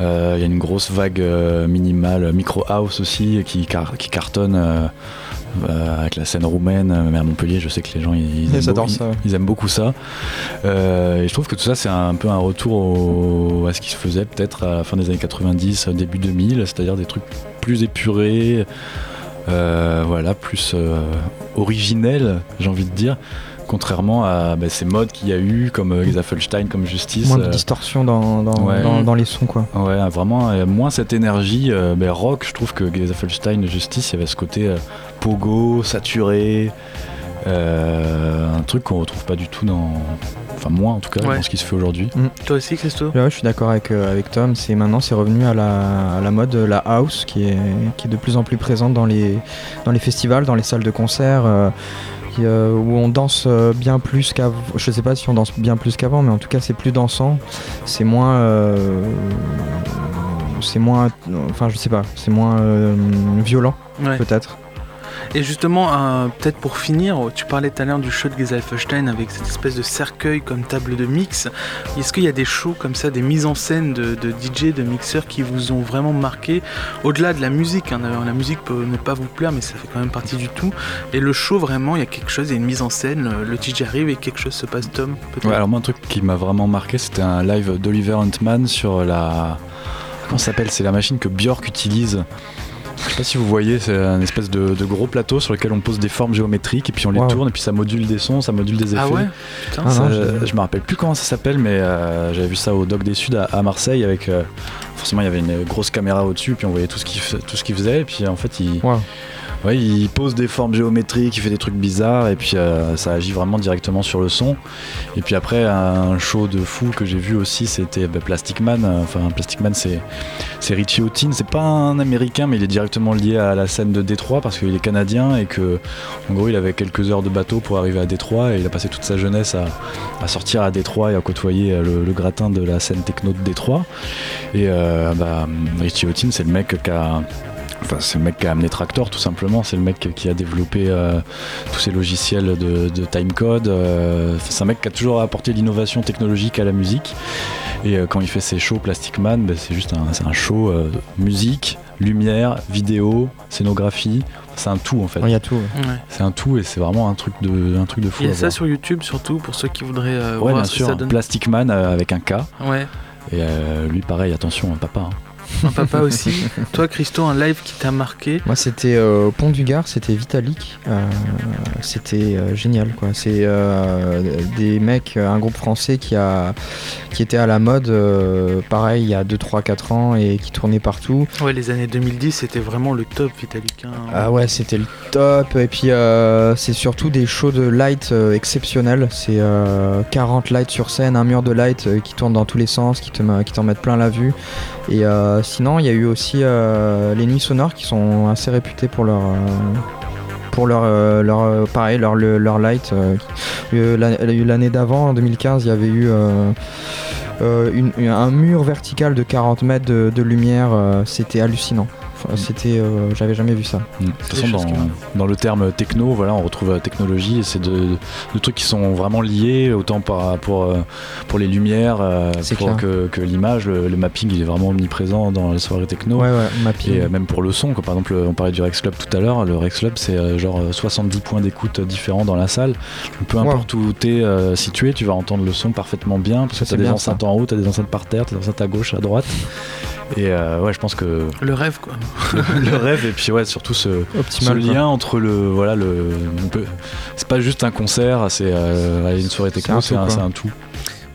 Euh, il y a une grosse vague minimale, micro house aussi, qui, qui cartonne. Avec la scène roumaine, mais à Montpellier, je sais que les gens ils, aiment, beaucoup, ils, aiment, beaucoup, ça. et je trouve que tout ça, c'est un peu un retour à ce qui se faisait peut-être à la fin des années 90, début 2000, c'est-à-dire des trucs plus épurés, euh, voilà, plus euh, originel, j'ai envie de dire contrairement à bah, ces modes qu'il y a eu comme euh, comme Justice. Moins de distorsion dans, dans, les sons quoi. Ouais, vraiment moins cette énergie bah, rock. Je trouve que Gesaffelstein Justice, il y avait ce côté pogo, saturé, un truc qu'on retrouve pas du tout dans enfin moins en tout cas dans ce qui se fait aujourd'hui. Mm. Toi aussi Christophe Je suis d'accord avec, euh, avec Tom, c'est maintenant c'est revenu à la, à la, mode la house qui est, qui est de plus en plus présente dans les, dans les festivals, dans les salles de concert. Euh, euh, où on danse bien plus qu'avant. Je sais pas si on danse bien plus qu'avant, mais en tout cas c'est plus dansant. C'est moins, c'est moins, enfin je sais pas, c'est moins violent peut-être. Et justement, peut-être pour finir, tu parlais tout à l'heure du show de Gesalfstein avec cette espèce de cercueil comme table de mix. Est-ce qu'il y a des shows comme ça, des mises en scène de, DJ, de mixeurs qui vous ont vraiment marqué Au-delà de la musique, hein, la musique peut ne pas vous plaire, mais ça fait quand même partie du tout. Et le show, vraiment, il y a quelque chose, il y a une mise en scène, le DJ arrive et quelque chose se passe, Tom Ouais, alors moi, un truc qui m'a vraiment marqué, c'était un live d'Oliver Huntman sur la. Comment s'appelle C'est la machine que Björk utilise sais pas si vous voyez, c'est un espèce de, gros plateau sur lequel on pose des formes géométriques et puis on les tourne et puis ça module des sons, ça module des ah effets. Ah ouais Putain, je me rappelle plus comment ça s'appelle, mais euh, j'avais vu ça au Doc des Suds à, Marseille avec. Euh, forcément, il y avait une grosse caméra au-dessus, puis on voyait tout ce qu'il faisait, et puis en fait, il. Ouais, il pose des formes géométriques, il fait des trucs bizarres et puis euh, ça agit vraiment directement sur le son. Et puis après, un show de fou que j'ai vu aussi, c'était bah, Plastic Man. Enfin, Plastic Man, c'est, Richie Houghton. C'est pas un américain, mais il est directement lié à la scène de Détroit parce qu'il est canadien et que, en gros, il avait quelques heures de bateau pour arriver à Détroit et il a passé toute sa jeunesse à, sortir à Détroit et à côtoyer le, gratin de la scène techno de Détroit. Et euh, bah, Richie Houghton, c'est le mec qui a Enfin, c'est le mec qui a amené Tractor tout simplement, c'est le mec qui a développé euh, tous ces logiciels de, timecode. Euh, c'est un mec qui a toujours apporté l'innovation technologique à la musique. Et euh, quand il fait ses shows Plastic Man, ben, c'est juste un, un show musique, lumière, vidéo, scénographie. C'est un tout en fait. Il y a tout. C'est un tout et c'est vraiment un truc de, un truc de fou. Il y a ça sur YouTube surtout pour ceux qui voudraient ouais, bien sûr, Plastic Man avec un K. Ouais. Et lui pareil, attention, papa. Hein. Un papa aussi. Toi, Christo, un live qui t'a marqué? Moi, c'était euh, au Pont du Gard, c'était Vitalik. Euh, c'était euh, génial, quoi. C'est des mecs, un groupe français qui, a, qui était à la mode, pareil, il y a 2, 3, 4 ans et qui tournait partout. Ouais, les années 2010, c'était vraiment le top, Vitalik. Hein. Ah ouais, c'était le top. Et puis, c'est surtout des shows de light exceptionnels. C'est 40 lights sur scène, un mur de light qui tourne dans tous les sens, qui t'en qui mettent plein la vue. Et euh, sinon, il y a eu aussi euh, les nuits sonores qui sont assez réputées pour leur euh, pour leur, leur pareil leur, leur light. L'année d'avant, en 2015, il y avait eu un mur vertical de 40 mètres de, lumière. C'était hallucinant. Enfin, C'était, euh, j'avais jamais vu ça. Mm. De toute façon, dans, le terme techno, voilà, on retrouve la technologie et c'est de, de trucs qui sont vraiment liés, autant par, pour, euh, pour les lumières euh, pour que, que l'image. Le, le mapping, il est vraiment omniprésent dans les soirées techno. Ouais, ouais, mapping. Et euh, même pour le son, quoi. par exemple, on parlait du Rex Club tout à l'heure. Le Rex Club, c'est euh, genre euh, 70 points d'écoute différents dans la salle. Donc, peu Wow. importe où tu es situé, tu vas entendre le son parfaitement bien. Parce que tu as des enceintes en haut, tu as des enceintes par terre, tu as des enceintes à gauche, à droite. Et euh, ouais, je pense que Le rêve, quoi. le rêve, et puis ouais, surtout ce, ce Optimal. quoi. lien entre le voilà le c'est pas juste un concert c'est euh, une soirée techno C'est c'est un un, tout,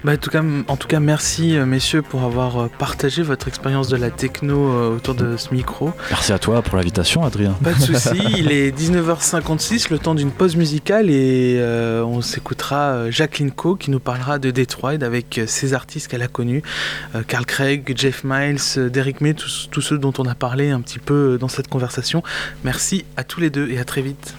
Bah, en, tout cas, en tout cas, merci euh, messieurs pour avoir euh, partagé votre expérience de la techno euh, autour de ce micro. merci à toi pour l'invitation Adrien Pas de souci, il est 19h56, le temps d'une pause musicale et euh, on s'écoutera Jacqueline Coe qui nous parlera de Detroit avec ses artistes qu'elle a connus, euh, Carl Craig, Jeff Miles, Derek May, tous, tous ceux dont on a parlé un petit peu dans cette conversation. Merci à tous les deux et à très vite.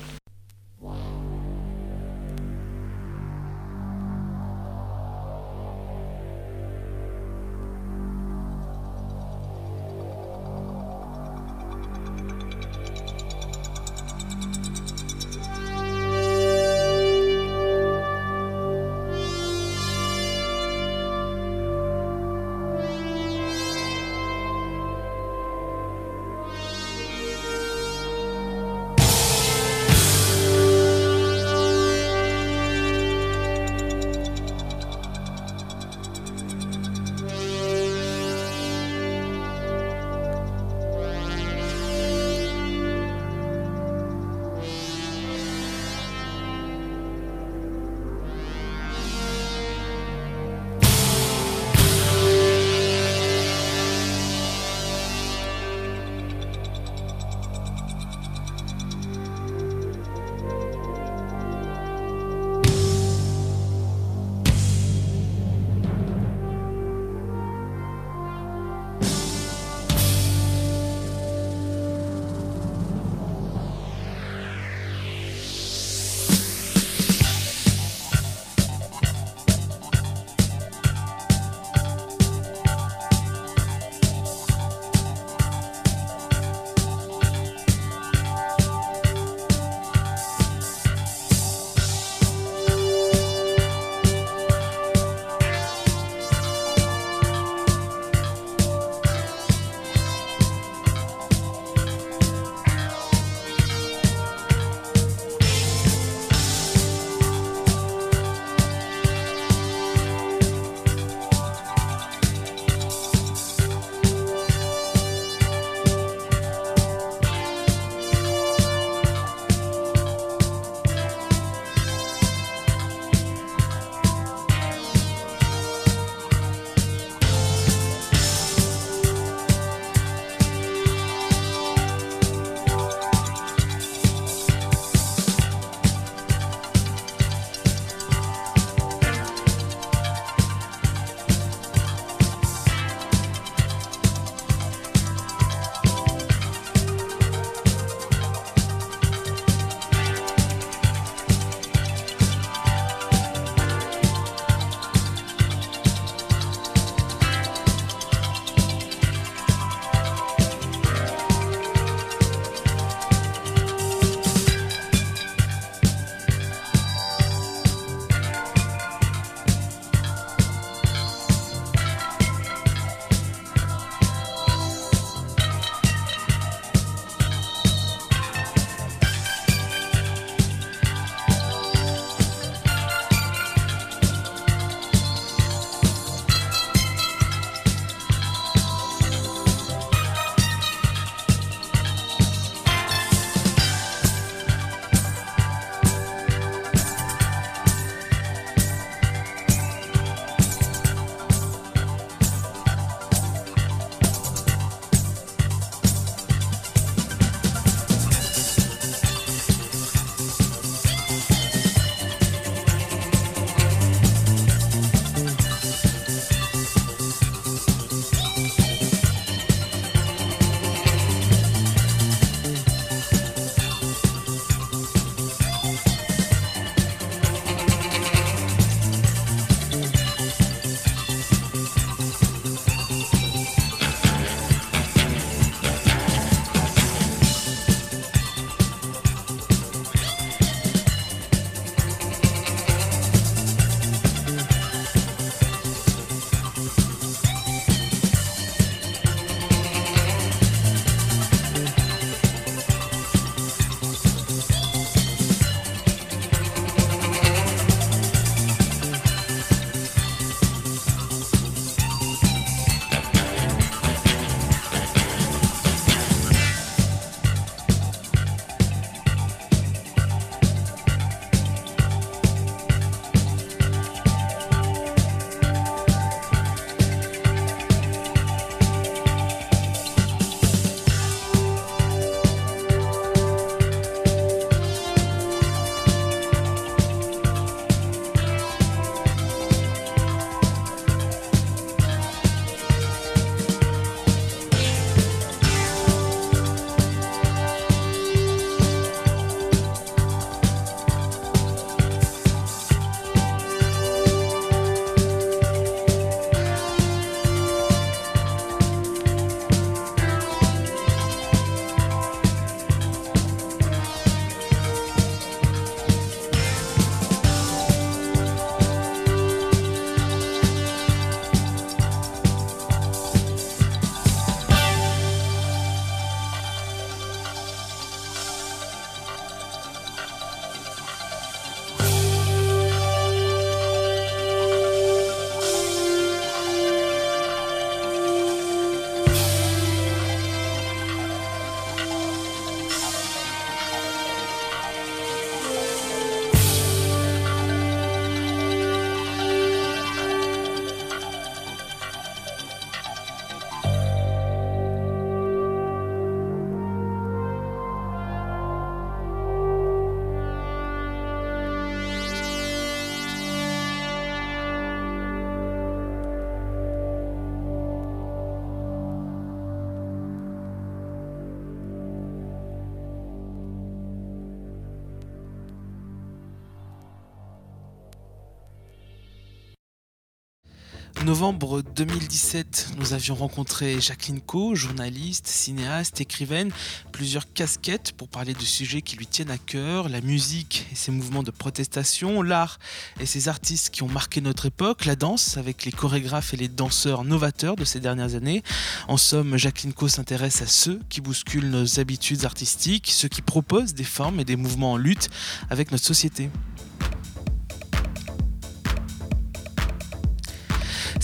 Novembre 2017, nous avions rencontré Jacqueline Co, journaliste, cinéaste, écrivaine, plusieurs casquettes pour parler de sujets qui lui tiennent à cœur, la musique et ses mouvements de protestation, l'art et ses artistes qui ont marqué notre époque, la danse avec les chorégraphes et les danseurs novateurs de ces dernières années. En somme, Jacqueline Co s'intéresse à ceux qui bousculent nos habitudes artistiques, ceux qui proposent des formes et des mouvements en lutte avec notre société.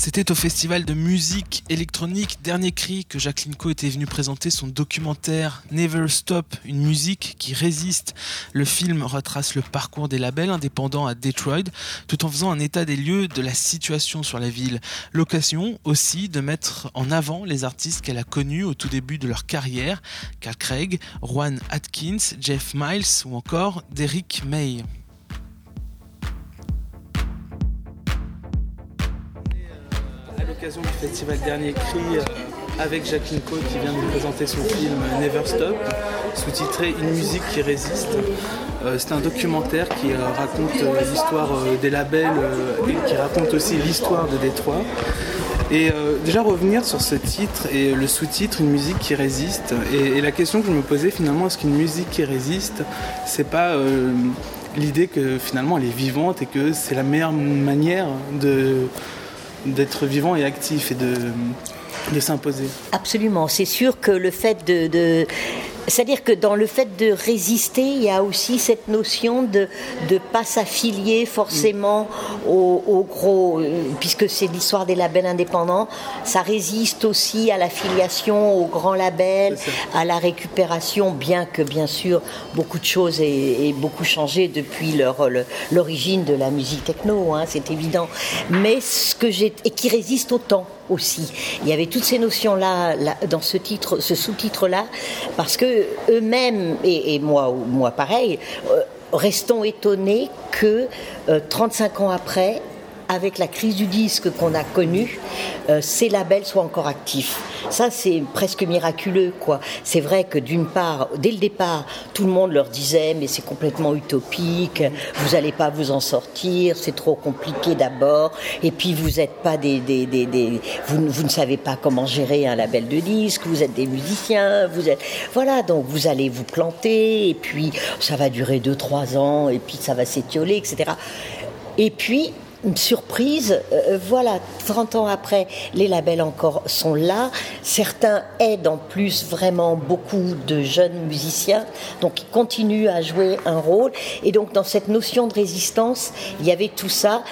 C'était au festival de musique électronique Dernier Cri que Jacqueline Co était venue présenter son documentaire Never Stop, une musique qui résiste. Le film retrace le parcours des labels indépendants à Detroit tout en faisant un état des lieux de la situation sur la ville. L'occasion aussi de mettre en avant les artistes qu'elle a connus au tout début de leur carrière, Carl Craig, Juan Atkins, Jeff Miles ou encore Derrick May. L'occasion du festival Dernier Cri euh, avec Jacqueline Co qui vient de nous présenter son film Never Stop, sous-titré Une musique qui résiste. Euh, c'est un documentaire qui euh, raconte l'histoire des labels et qui raconte aussi l'histoire de Détroit. Et déjà revenir sur ce titre et le sous-titre Une musique qui résiste. Et, la question que je me posais finalement, est-ce qu'une musique qui résiste, c'est pas l'idée que finalement elle est vivante et que c'est la meilleure manière de d'être vivant et actif et de, s'imposer. Absolument, c'est sûr que le fait de, c'est-à-dire que dans le fait de résister, il y a aussi cette notion de ne pas s'affilier forcément au, gros, puisque c'est l'histoire des labels indépendants, ça résiste aussi à l'affiliation aux grands labels, à la récupération, bien que bien sûr beaucoup de choses aient, beaucoup changé depuis l'origine de la musique techno, hein, c'est évident, mais ce que j'ai et qui résiste au temps aussi. Il y avait toutes ces notions-là dans ce titre, ce sous-titre-là, parce que eux-mêmes, et, moi, moi pareil, euh, restons étonnés que 35 euh, ans après, avec la crise du disque qu'on a connue, euh, ces labels soient encore actifs. Ça, c'est presque miraculeux, quoi. C'est vrai que d'une part, dès le départ, tout le monde leur disait, mais c'est complètement utopique, vous n'allez pas vous en sortir, c'est trop compliqué d'abord, et puis vous êtes pas des, vous, vous, ne savez pas comment gérer un label de disque, vous êtes des musiciens, vous êtes, voilà, donc vous allez vous planter, et puis ça va durer 2-3 ans, et puis ça va s'étioler, etc. Et puis, surprise. Euh, voilà, 30 ans après, les labels encore sont là. Certains aident en plus vraiment beaucoup de jeunes musiciens, donc ils continuent à jouer un rôle. Et donc dans cette notion de résistance, il y avait tout ça.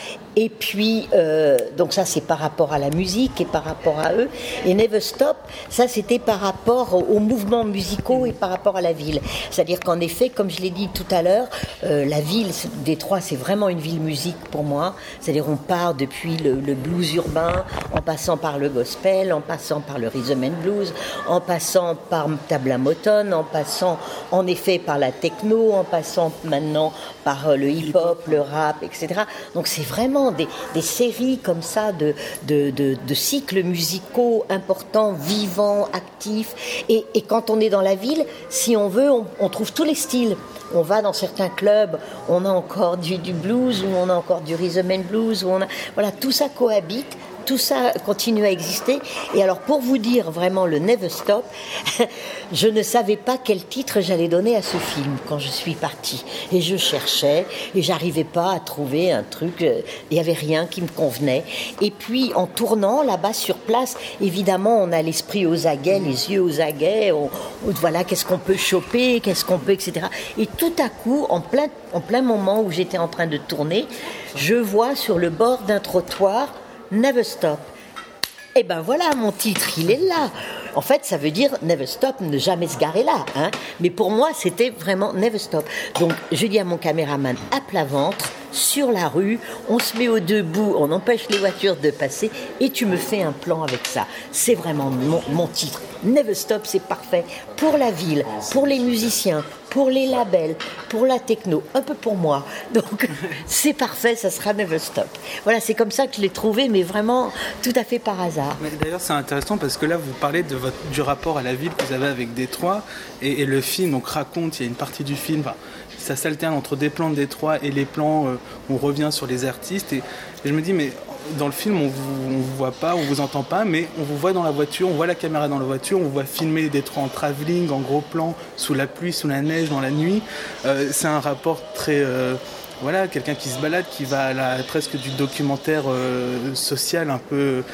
Et puis, euh, donc ça c'est par rapport à la musique et par rapport à eux. Et Never Stop, ça c'était par rapport aux mouvements musicaux et par rapport à la ville. C'est-à-dire qu'en effet, comme je l'ai dit tout à l'heure, euh, la ville, Détroit, c'est vraiment une ville musique pour moi. C'est-à-dire on part depuis le, blues urbain, en passant par le gospel, en passant par le rhythm and blues, en passant par Tabla Moton, en passant en effet par la techno, en passant maintenant par euh, le hip-hop, le rap, etc. Donc c'est vraiment des, séries comme ça de, cycles musicaux importants, vivants, actifs. Et, quand on est dans la ville, si on veut, on, trouve tous les styles. On va dans certains clubs, on a encore du, du blues, ou on a encore du rhythm and blues, on a, voilà, tout ça cohabite tout ça continue à exister. Et alors, pour vous dire vraiment le Never Stop, je ne savais pas quel titre j'allais donner à ce film quand je suis partie. Et je cherchais et j'arrivais pas à trouver un truc. Euh, il n'y avait rien qui me convenait. Et puis, en tournant là-bas sur place, évidemment, on a l'esprit aux aguets, les yeux aux aguets. voilà, qu'est-ce qu'on peut choper, qu'est-ce qu'on peut, etc. Et tout à coup, en plein, en plein moment où j'étais en train de tourner, je vois sur le bord d'un trottoir Never Stop. Et eh ben voilà, mon titre, il est là. En fait, ça veut dire never stop, ne jamais se garer là. Hein. Mais pour moi, c'était vraiment never stop. Donc, je dis à mon caméraman à plat ventre, sur la rue, on se met au debout, on empêche les voitures de passer et tu me fais un plan avec ça. C'est vraiment mon, titre. Never Stop, c'est parfait pour la ville, pour les musiciens, pour les labels, pour la techno, un peu pour moi. Donc c'est parfait, ça sera Never Stop. Voilà, c'est comme ça que je l'ai trouvé, mais vraiment tout à fait par hasard. D'ailleurs, c'est intéressant parce que là, vous parlez du rapport à la ville que vous avez avec Détroit et, et le film donc raconte, il y a une partie du film, ça s'alterne entre des plans de Détroit et les plans, où euh, on revient sur les artistes. Et, je me dis, mais dans le film, on vous, vous voit pas, on vous entend pas, mais on vous voit dans la voiture, on voit la caméra dans la voiture, on vous voit filmer les en travelling, en gros plan, sous la pluie, sous la neige, dans la nuit. Euh, c'est un rapport très euh, voilà, quelqu'un qui se balade, qui va à la, presque du documentaire social un peu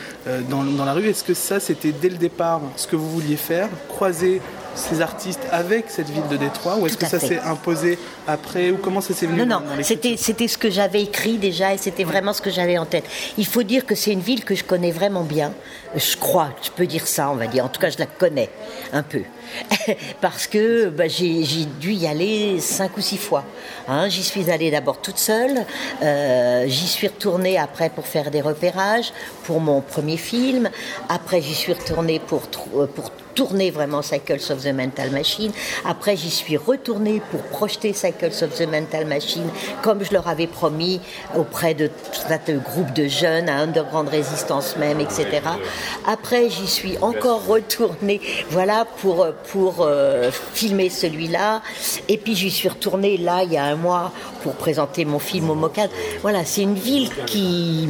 dans, dans, la rue. Est-ce que ça, c'était dès le départ ce que vous vouliez faire, croiser ces artistes avec cette ville de Détroit ou est-ce que ça s'est imposé après ou comment ça s'est venu Non, non, c'était, ce que j'avais écrit déjà et c'était vraiment ce que j'avais en tête. Il faut dire que c'est une ville que je connais vraiment bien. Je crois, je peux dire ça, on va dire. En tout cas, je la connais un peu. Parce que bah, j'ai, j'ai dû y aller cinq ou six fois. Hein, j'y suis allée d'abord toute seule. Euh, j'y suis retournée après pour faire des repérages pour mon premier film. Après, j'y suis retournée pour, pour tourner vraiment Cycles of the Mental Machine. Après, j'y suis retournée pour projeter Cycles of the Mental Machine, comme je leur avais promis auprès de tout un groupe de jeunes, à Underground Résistance même, etc. Après, j'y suis encore retournée, voilà, pour, pour euh, filmer celui-là. Et puis, j'y suis retournée là, il y a un mois, pour présenter mon film au Mocad. Voilà, c'est une ville qui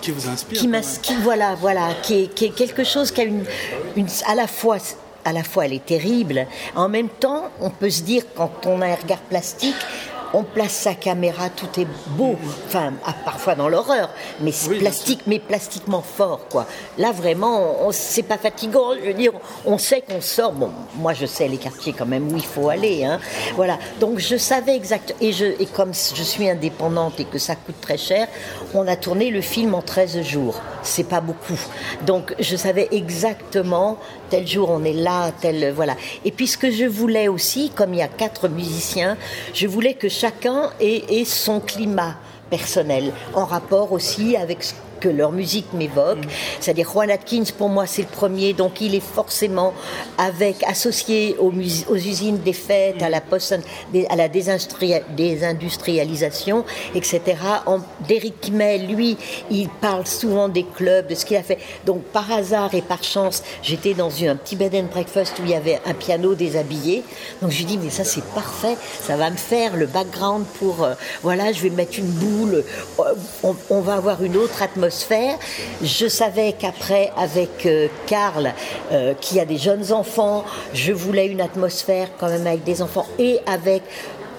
qui vous inspire. Qui, qui voilà, voilà, qui est, qui est, quelque chose qui a une, une, à la fois à la fois elle est terrible, en même temps on peut se dire quand on a un regard plastique, on place sa caméra, tout est beau, enfin parfois dans l'horreur, mais oui, plastique, mais plastiquement fort quoi. Là vraiment, c'est pas fatigant. Je veux dire, on sait qu'on sort. Bon, moi je sais les quartiers quand même où il faut aller, hein. Voilà. Donc je savais exact et je et comme je suis indépendante et que ça coûte très cher, on a tourné le film en 13 jours. C'est pas beaucoup. Donc je savais exactement tel jour on est là, tel voilà. Et puis je voulais aussi, comme il y a quatre musiciens, je voulais que chacun ait, ait son climat personnel, en rapport aussi avec ce que leur musique m'évoque. C'est-à-dire Juan Atkins, pour moi, c'est le premier, donc il est forcément associé aux, usines des fêtes, à la post, à la désindustrialisation, etc. Derrick May, lui, il parle souvent des clubs, de ce qu'il a fait. Donc par hasard et par chance, j'étais dans un petit bed and breakfast où il y avait un piano déshabillé. Donc je lui dis mais ça c'est parfait, ça va me faire le background pour euh, voilà, je vais mettre une boule, on, on va avoir une autre atmosphère Je savais qu'après, avec euh, Karl, euh, qui a des jeunes enfants, je voulais une atmosphère quand même avec des enfants et avec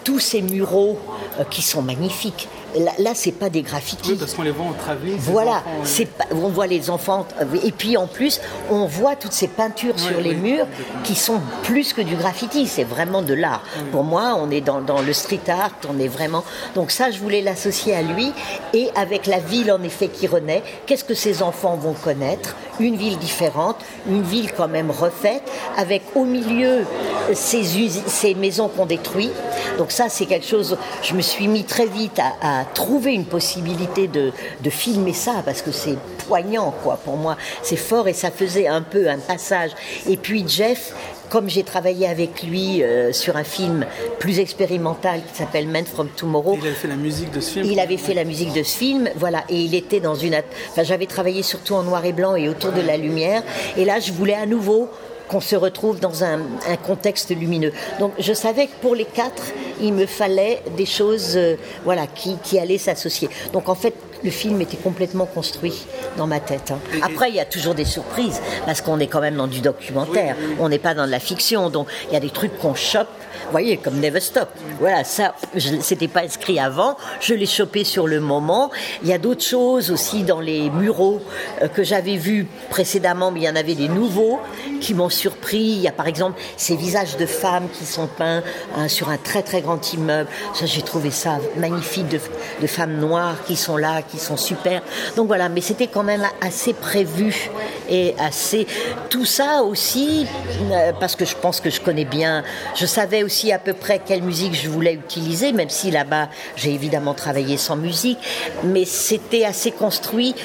tous ces muraux euh, qui sont magnifiques. Là, là c'est pas des graffitis. Oui, parce qu'on les voit en travelling. Voilà, enfants, pas, on voit les enfants. Et puis en plus, on voit toutes ces peintures Oui, sur les murs qui sont plus que du graffiti. C'est vraiment de l'art. Pour moi, on est dans, dans le street art. On est vraiment. Donc ça, je voulais l'associer à lui et avec la ville en effet qui renaît. Qu'est-ce que ces enfants vont connaître? Une ville différente, une ville quand même refaite, avec au milieu ces, usi- ces maisons qu'on détruit. Donc ça, c'est quelque chose. Je me suis mis très vite à, à trouver une possibilité de, de filmer ça parce que c'est poignant, quoi. Pour moi, c'est fort et ça faisait un peu un passage. Et puis Jeff. Comme j'ai travaillé avec lui euh, sur un film plus expérimental qui s'appelle Men from Tomorrow, Il avait fait la musique de ce film. il avait fait la musique de ce film, voilà, et il était dans une. Enfin, j'avais travaillé surtout en noir et blanc et autour de la lumière, et là, je voulais à nouveau qu'on se retrouve dans un, contexte lumineux. Donc, je savais que pour les quatre, il me fallait des choses, euh, voilà, qui, qui allaient s'associer. Donc, en fait, le film était complètement construit dans ma tête. hein. Après, il y a toujours des surprises parce qu'on est quand même dans du documentaire. On n'est pas dans de la fiction, donc il y a des trucs qu'on chope. Vous voyez, comme Never Stop. Voilà, ça, c'était pas inscrit avant. Je l'ai chopé sur le moment. Il y a d'autres choses aussi dans les muraux euh, que j'avais vus précédemment, mais il y en avait des nouveaux qui m'ont surpris. Il y a par exemple ces visages de femmes qui sont peints hein, sur un très très grand immeuble. Ça, j'ai trouvé ça magnifique de, de femmes noires qui sont là, qui sont super. Donc voilà, mais c'était quand même assez prévu et assez. Tout ça aussi, euh, parce que je pense que je connais bien, je savais aussi à peu près quelle musique je voulais utiliser, même si là-bas j'ai évidemment travaillé sans musique, mais c'était assez construit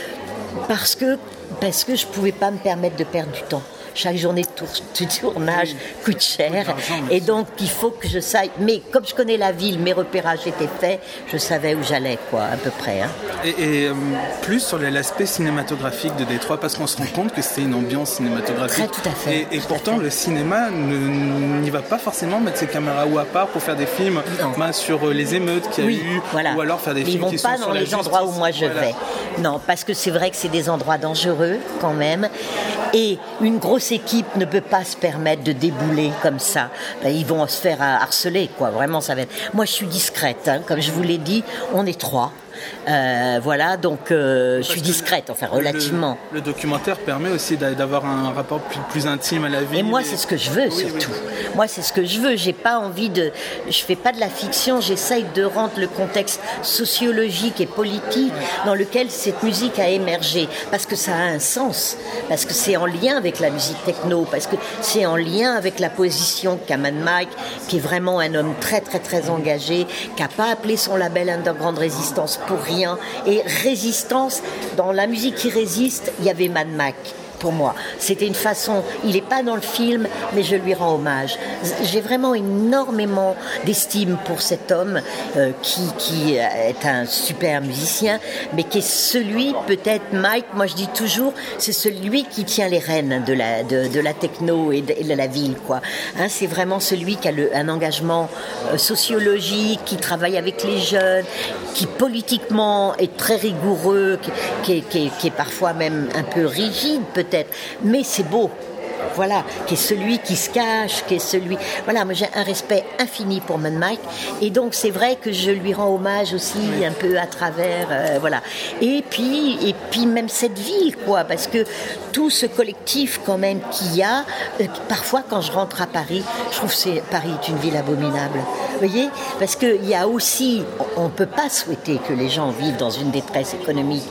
parce que parce que je pouvais pas me permettre de perdre du temps. Chaque journée de, tour- de tournage coûte cher. Et donc, il faut que je sache. Mais comme je connais la ville, mes repérages étaient faits, je savais où j'allais, quoi, à peu près. hein. Et, et, euh, plus sur l'aspect cinématographique de Détroit, parce qu'on se rend compte que c'est une ambiance cinématographique. Très, tout à fait, Et, pourtant, fait. le cinéma n'y va pas forcément mettre ses caméras ou à part pour faire des films ben, sur euh, les émeutes qu'il y a Oui, eu, voilà. ou alors faire des Mais ils films vont qui pas sont sur dans les endroits où moi je Voilà. vais. Non, parce que c'est vrai que c'est des endroits dangereux quand même. Et une grosse équipe ne peut pas se permettre de débouler comme ça. Ben, ils vont se faire euh, harceler, quoi. Vraiment, ça va être. Moi, je suis discrète, hein. comme je vous l'ai dit. On est trois. Euh, voilà, donc euh, je suis discrète, enfin relativement. Le, documentaire permet aussi d'a- d'avoir un rapport plus, plus intime à la vie. Et moi, c'est ce que je veux Oui, surtout. oui. Moi, c'est ce que je veux. J'ai pas envie de. Je fais pas de la fiction. J'essaye de rendre le contexte sociologique et politique dans lequel cette musique a émergé, parce que ça a un sens, parce que c'est en lien avec la musique techno, parce que c'est en lien avec la position qu'a Mad Mike, qui est vraiment un homme très très très engagé, qui a pas appelé son label Underground Résistance pour rien. Et résistance, dans la musique qui résiste, il y avait Mad Mike moi. C'était une façon, il n'est pas dans le film, mais je lui rends hommage. J'ai vraiment énormément d'estime pour cet homme euh, qui, qui est un super musicien, mais qui est celui, peut-être Mike, moi je dis toujours, c'est celui qui tient les rênes de la, de, la techno et de, la ville. quoi. Hein, c'est vraiment celui qui a un engagement euh, sociologique, qui travaille avec les jeunes, qui politiquement est très rigoureux, qui, qui qui est parfois même un peu rigide peut-être, mais c'est beau. Voilà, qui est celui qui se cache, qui est celui. Voilà, moi j'ai un respect infini pour Mad Mike, et donc c'est vrai que je lui rends hommage aussi un peu à travers, euh, voilà. Et puis, et puis même cette ville, quoi, parce que tout ce collectif quand même qu'il y a, euh, parfois quand je rentre à Paris, je trouve que Paris est une ville abominable. Vous voyez, parce qu'il y a aussi, on ne peut pas souhaiter que les gens vivent dans une détresse économique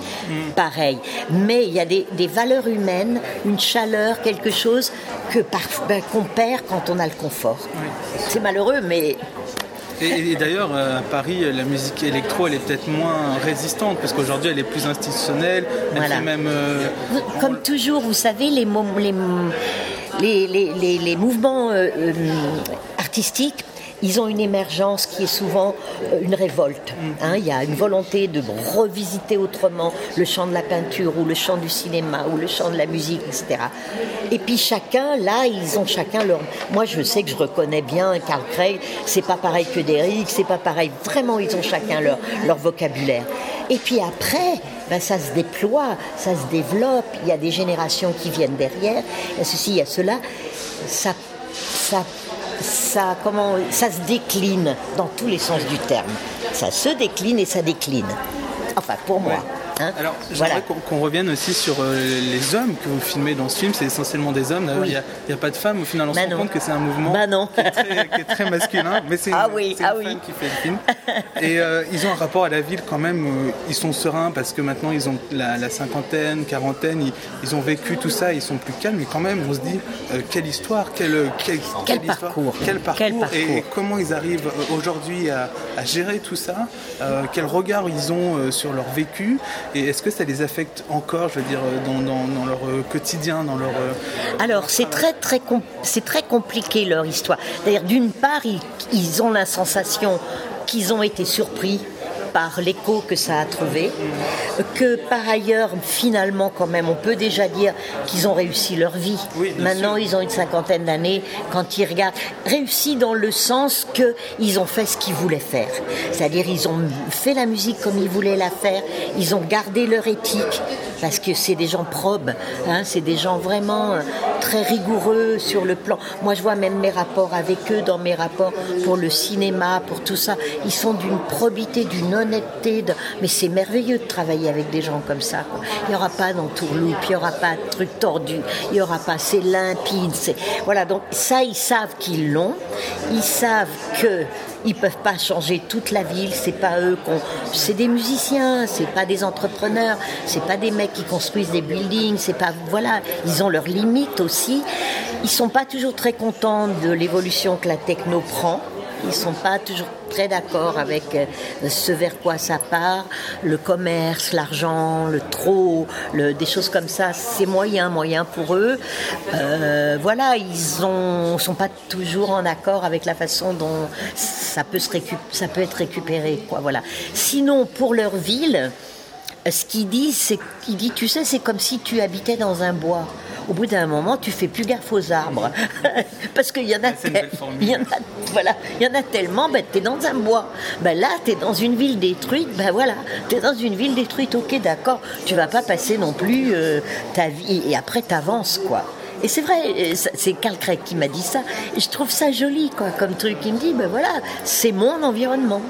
pareille, mais il y a des, des valeurs humaines, une chaleur, quelque chose que par- ben, qu'on perd quand on a le confort. C'est malheureux, mais Et, et d'ailleurs, euh, à Paris, la musique électro, elle est peut-être moins résistante, parce qu'aujourd'hui, elle est plus institutionnelle. Elle Voilà. fait même. euh, Comme toujours, vous savez, les, les, les, les- les- les mouvements euh, euh, artistiques, ils ont une émergence qui est souvent euh, une révolte. hein. Il y a une volonté de revisiter autrement le champ de la peinture ou le champ du cinéma ou le champ de la musique, etc. Et puis chacun, là, ils ont chacun leur... Moi, je sais que je reconnais bien Carl Craig, c'est pas pareil que Derrick, c'est pas pareil. Vraiment, ils ont chacun leur, leur vocabulaire. Et puis après, ben, ça se déploie, ça se développe, il y a des générations qui viennent derrière, il y a ceci, il y a cela. Ça, ça, ça, se décline dans tous les sens du terme. Ça se décline et ça décline. Enfin, pour moi. Hein. Alors, j'aimerais voilà. qu'on revienne aussi sur euh, les hommes que vous filmez dans ce film. C'est essentiellement des hommes. Oui. il n'y a, pas de femmes. Au final, on Bah se rend compte que c'est un mouvement Bah non. qui, est très, qui est très masculin. Mais c'est Ah une, oui, c'est une ah oui. femme qui fait le film. Et euh, ils ont un rapport à la ville quand même. ils sont sereins parce que maintenant, ils ont la, la cinquantaine, quarantaine. Ils, ils ont vécu tout ça. Ils sont plus calmes. Mais quand même, on se dit euh, quelle histoire, quelle, quelle, Quel histoire, parcours. quel parcours, Quel parcours. et comment ils arrivent aujourd'hui à, à gérer tout ça. quel regard ils ont sur leur vécu et est-ce que ça les affecte encore, je veux dire, euh, dans, dans- dans leur euh, quotidien, dans leur. euh, Alors, c'est très, très, com- c'est très compliqué leur histoire. D'ailleurs, d'une part, ils, ils ont la sensation qu'ils ont été surpris par l'écho que ça a trouvé, que par ailleurs, finalement, quand même, on peut déjà dire qu'ils ont réussi leur vie. Oui, Maintenant, sûr. ils ont une cinquantaine d'années. Quand ils regardent, réussi dans le sens que ils ont fait ce qu'ils voulaient faire. C'est-à-dire, ils ont fait la musique comme ils voulaient la faire. Ils ont gardé leur éthique parce que c'est des gens probes. hein, c'est des gens vraiment euh, très rigoureux sur le plan. Moi, je vois même mes rapports avec eux dans mes rapports pour le cinéma, pour tout ça. Ils sont d'une probité, d'une Mais c'est merveilleux de travailler avec des gens comme ça. Il n'y aura pas d'entourloupe, il n'y aura pas de trucs tordus, il n'y aura pas. C'est limpide. Voilà, donc ça, ils savent qu'ils l'ont. Ils savent que ils peuvent pas changer toute la ville. C'est pas eux qu'on. C'est des musiciens. C'est pas des entrepreneurs. C'est pas des mecs qui construisent des buildings. C'est pas. Voilà. Ils ont leurs limites aussi. Ils sont pas toujours très contents de l'évolution que la techno prend. Ils sont pas toujours très d'accord avec euh, ce vers quoi ça part, le commerce, l'argent, le trop, des choses comme ça, c'est moyen, moyen pour eux. Euh, voilà, ils ont, sont pas toujours en accord avec la façon dont ça peut, se récup- ça peut être récupéré. Quoi, voilà. Sinon, pour leur ville, ce qu'il dit, c'est qu'il dit, tu sais, c'est comme si tu habitais dans un bois. Au bout d'un moment, tu fais plus gaffe aux arbres, parce qu'il y en a, tel- il y en a, voilà, il y en a tellement. Ben, t'es dans un bois. Ben là, t'es dans une ville détruite. Ben voilà, t'es dans une ville détruite. Ok, d'accord. Tu vas pas passer non plus euh, ta vie et après t'avances quoi. Et c'est vrai, ça- c'est Carl Craig qui m'a dit ça. Et je trouve ça joli, quoi, comme truc. Il me dit, ben voilà, c'est mon environnement.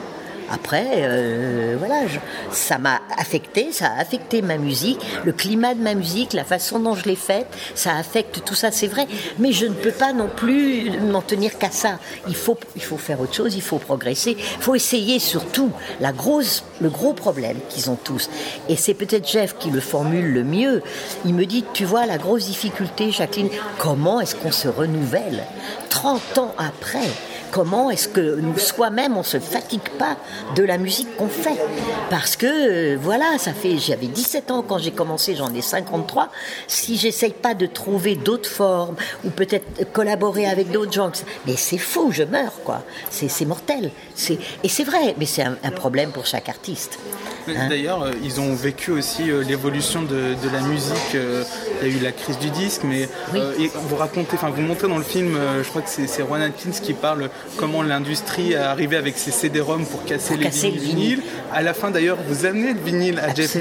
Après, euh, voilà, ça m'a affecté, ça a affecté ma musique, le climat de ma musique, la façon dont je l'ai faite, ça affecte tout ça, c'est vrai. Mais je ne peux pas non plus m'en tenir qu'à ça. Il faut, il faut faire autre chose, il faut progresser, il faut essayer surtout. La grosse, le gros problème qu'ils ont tous, et c'est peut-être Jeff qui le formule le mieux. Il me dit, tu vois, la grosse difficulté, Jacqueline, comment est-ce qu'on se renouvelle? 30 ans après Comment est-ce que nous, soi-même, on se fatigue pas de la musique qu'on fait? Parce que, euh, voilà, ça fait, j'avais 17 ans quand j'ai commencé, j'en ai 53. Si j'essaye pas de trouver d'autres formes, ou peut-être collaborer avec d'autres gens, mais c'est fou, je meurs, quoi. C'est mortel. Et c'est vrai, mais c'est un, un problème pour chaque artiste. Hein D'ailleurs, euh, ils ont vécu aussi euh, l'évolution de, de la musique. euh, Il y a eu la crise du disque, mais Oui. euh, vous racontez, enfin vous montrez dans le film, je crois que c'est Rowan Atkins qui parle comment l'industrie est arrivée avec ses CD-ROM pour casser Pour les casser le vinyles. vinyle. À la fin d'ailleurs, vous amenez le vinyle à Jeff.